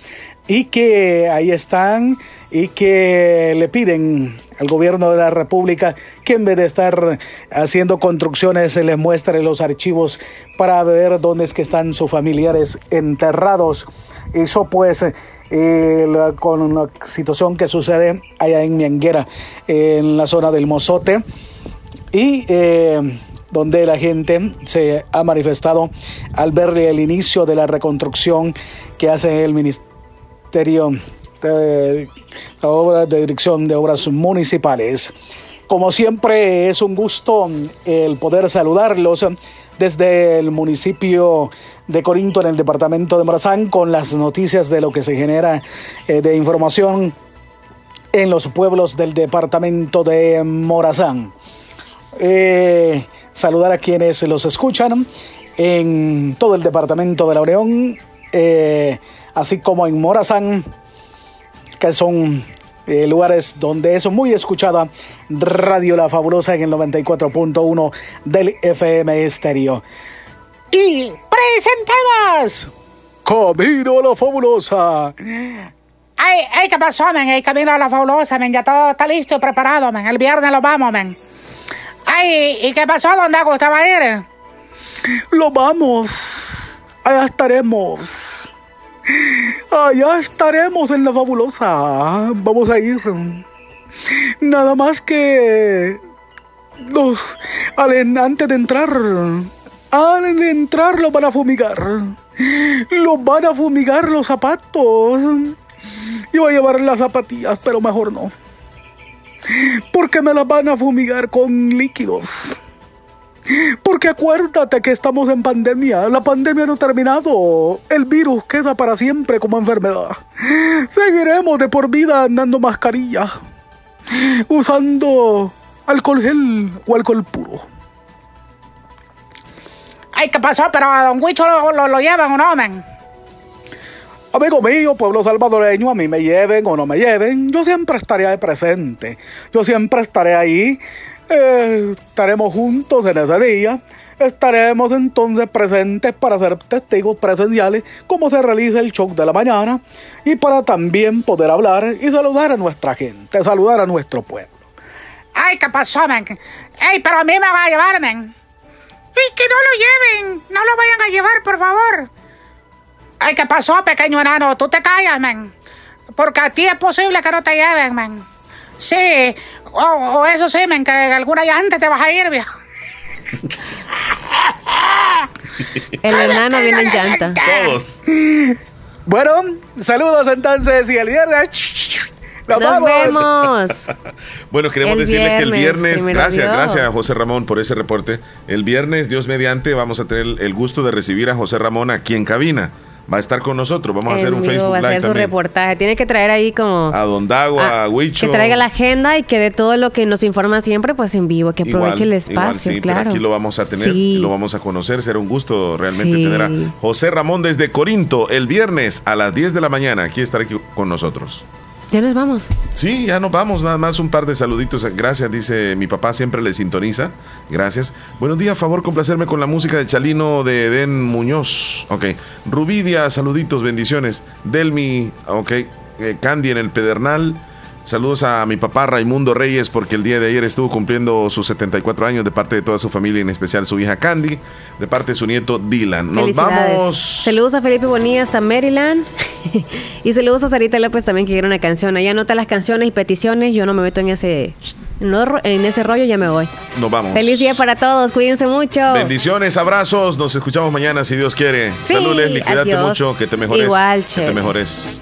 y que ahí están y que le piden al gobierno de la República que en vez de estar haciendo construcciones se les muestre los archivos para ver dónde es que están sus familiares enterrados. Eso pues eh, con la situación que sucede allá en Mianguera, en la zona del Mozote, y eh, donde la gente se ha manifestado al ver el inicio de la reconstrucción que hace el Ministerio de, la obra de Dirección de Obras Municipales. Como siempre es un gusto el poder saludarlos desde el municipio de Corinto en el departamento de Morazán con las noticias de lo que se genera eh, de información en los pueblos del departamento de Morazán. Eh, saludar a quienes los escuchan en todo el departamento de La Unión, eh, así como en Morazán, que son eh, lugares donde es muy escuchada Radio La Fabulosa en el 94.1 del FM Estéreo. Y presentamos Camino a la Fabulosa. Ay, ay, ¿qué pasó, men? El camino a la fabulosa, men. Ya todo está listo y preparado, men. El viernes lo vamos, men. Ay, ¿y qué pasó? ¿Dónde usted va a ir? Lo vamos. Allá estaremos. Allá estaremos en la fabulosa. Vamos a ir. Nada más que los antes de entrar, al entrar los van a fumigar. Los van a fumigar los zapatos. Iba a llevar las zapatillas, pero mejor no. Porque me las van a fumigar con líquidos. Porque acuérdate que estamos en pandemia. La pandemia no ha terminado. El virus queda para siempre como enfermedad. Seguiremos de por vida andando mascarilla. Usando alcohol gel o alcohol puro. Ay, ¿qué pasó? Pero a Don Huicho lo, lo, llevan o no, men. Amigo mío, pueblo salvadoreño, a mí me lleven o no me lleven, yo siempre estaré presente. Yo siempre estaré ahí. Estaremos juntos en ese día. Estaremos entonces presentes para ser testigos presenciales cómo se realiza el shock de la mañana y para también poder hablar y saludar a nuestra gente, saludar a nuestro pueblo. Ay, ¿qué pasó, men? Ey, pero a mí me va a llevar, men. Y que no lo lleven, no lo vayan a llevar, por favor. Ay, ¿qué pasó, pequeño enano? Tú te callas, men. Porque a ti es posible que no te lleven, men. Sí, o, eso sí, men, que alguna llanta te vas a ir, viejo. El enano viene en llanta. Todos. Bueno, saludos entonces y el viernes. Nos, vemos. bueno, queremos decirles que el viernes, gracias, gracias José Ramón por ese reporte. El viernes, Dios mediante, vamos a tener el gusto de recibir a José Ramón aquí en cabina va a estar con nosotros. Vamos a hacer un Facebook va a hacer su reportaje. Tiene que traer ahí como. A Don Dago, a, Huicho. Que traiga la agenda y que de todo lo que nos informa siempre, pues en vivo, que aproveche el espacio, sí, claro. Pero aquí lo vamos a tener, lo vamos a conocer. Será un gusto realmente tener a José Ramón desde Corinto el viernes a las 10 de la mañana. Aquí estará aquí con nosotros. Ya nos vamos. Sí, ya nos vamos. Nada más un par de saluditos. Gracias, dice mi papá, siempre le sintoniza. Gracias. Buenos días, favor, complacerme con la música de Chalino de Eden Muñoz. Ok. Rubidia, saluditos, bendiciones. Delmi, ok. Eh, Candy en el Pedernal. Saludos a mi papá Raimundo Reyes porque el día de ayer estuvo cumpliendo sus 74 años de parte de toda su familia, en especial su hija Candy, de parte de su nieto Dylan. Nos vamos. Saludos a Felipe Bonilla hasta Maryland y saludos a Sarita López también que quiere una canción. Allá anota las canciones y peticiones, yo no me meto en ese en ese rollo, ya me voy. Nos vamos. Feliz día para todos, cuídense mucho. Bendiciones, abrazos, nos escuchamos mañana si Dios quiere. Sí, Salud Leslie, cuídate mucho, que te mejores. Igual, che. Que te mejores.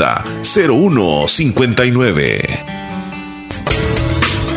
0159.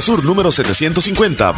Sur número 750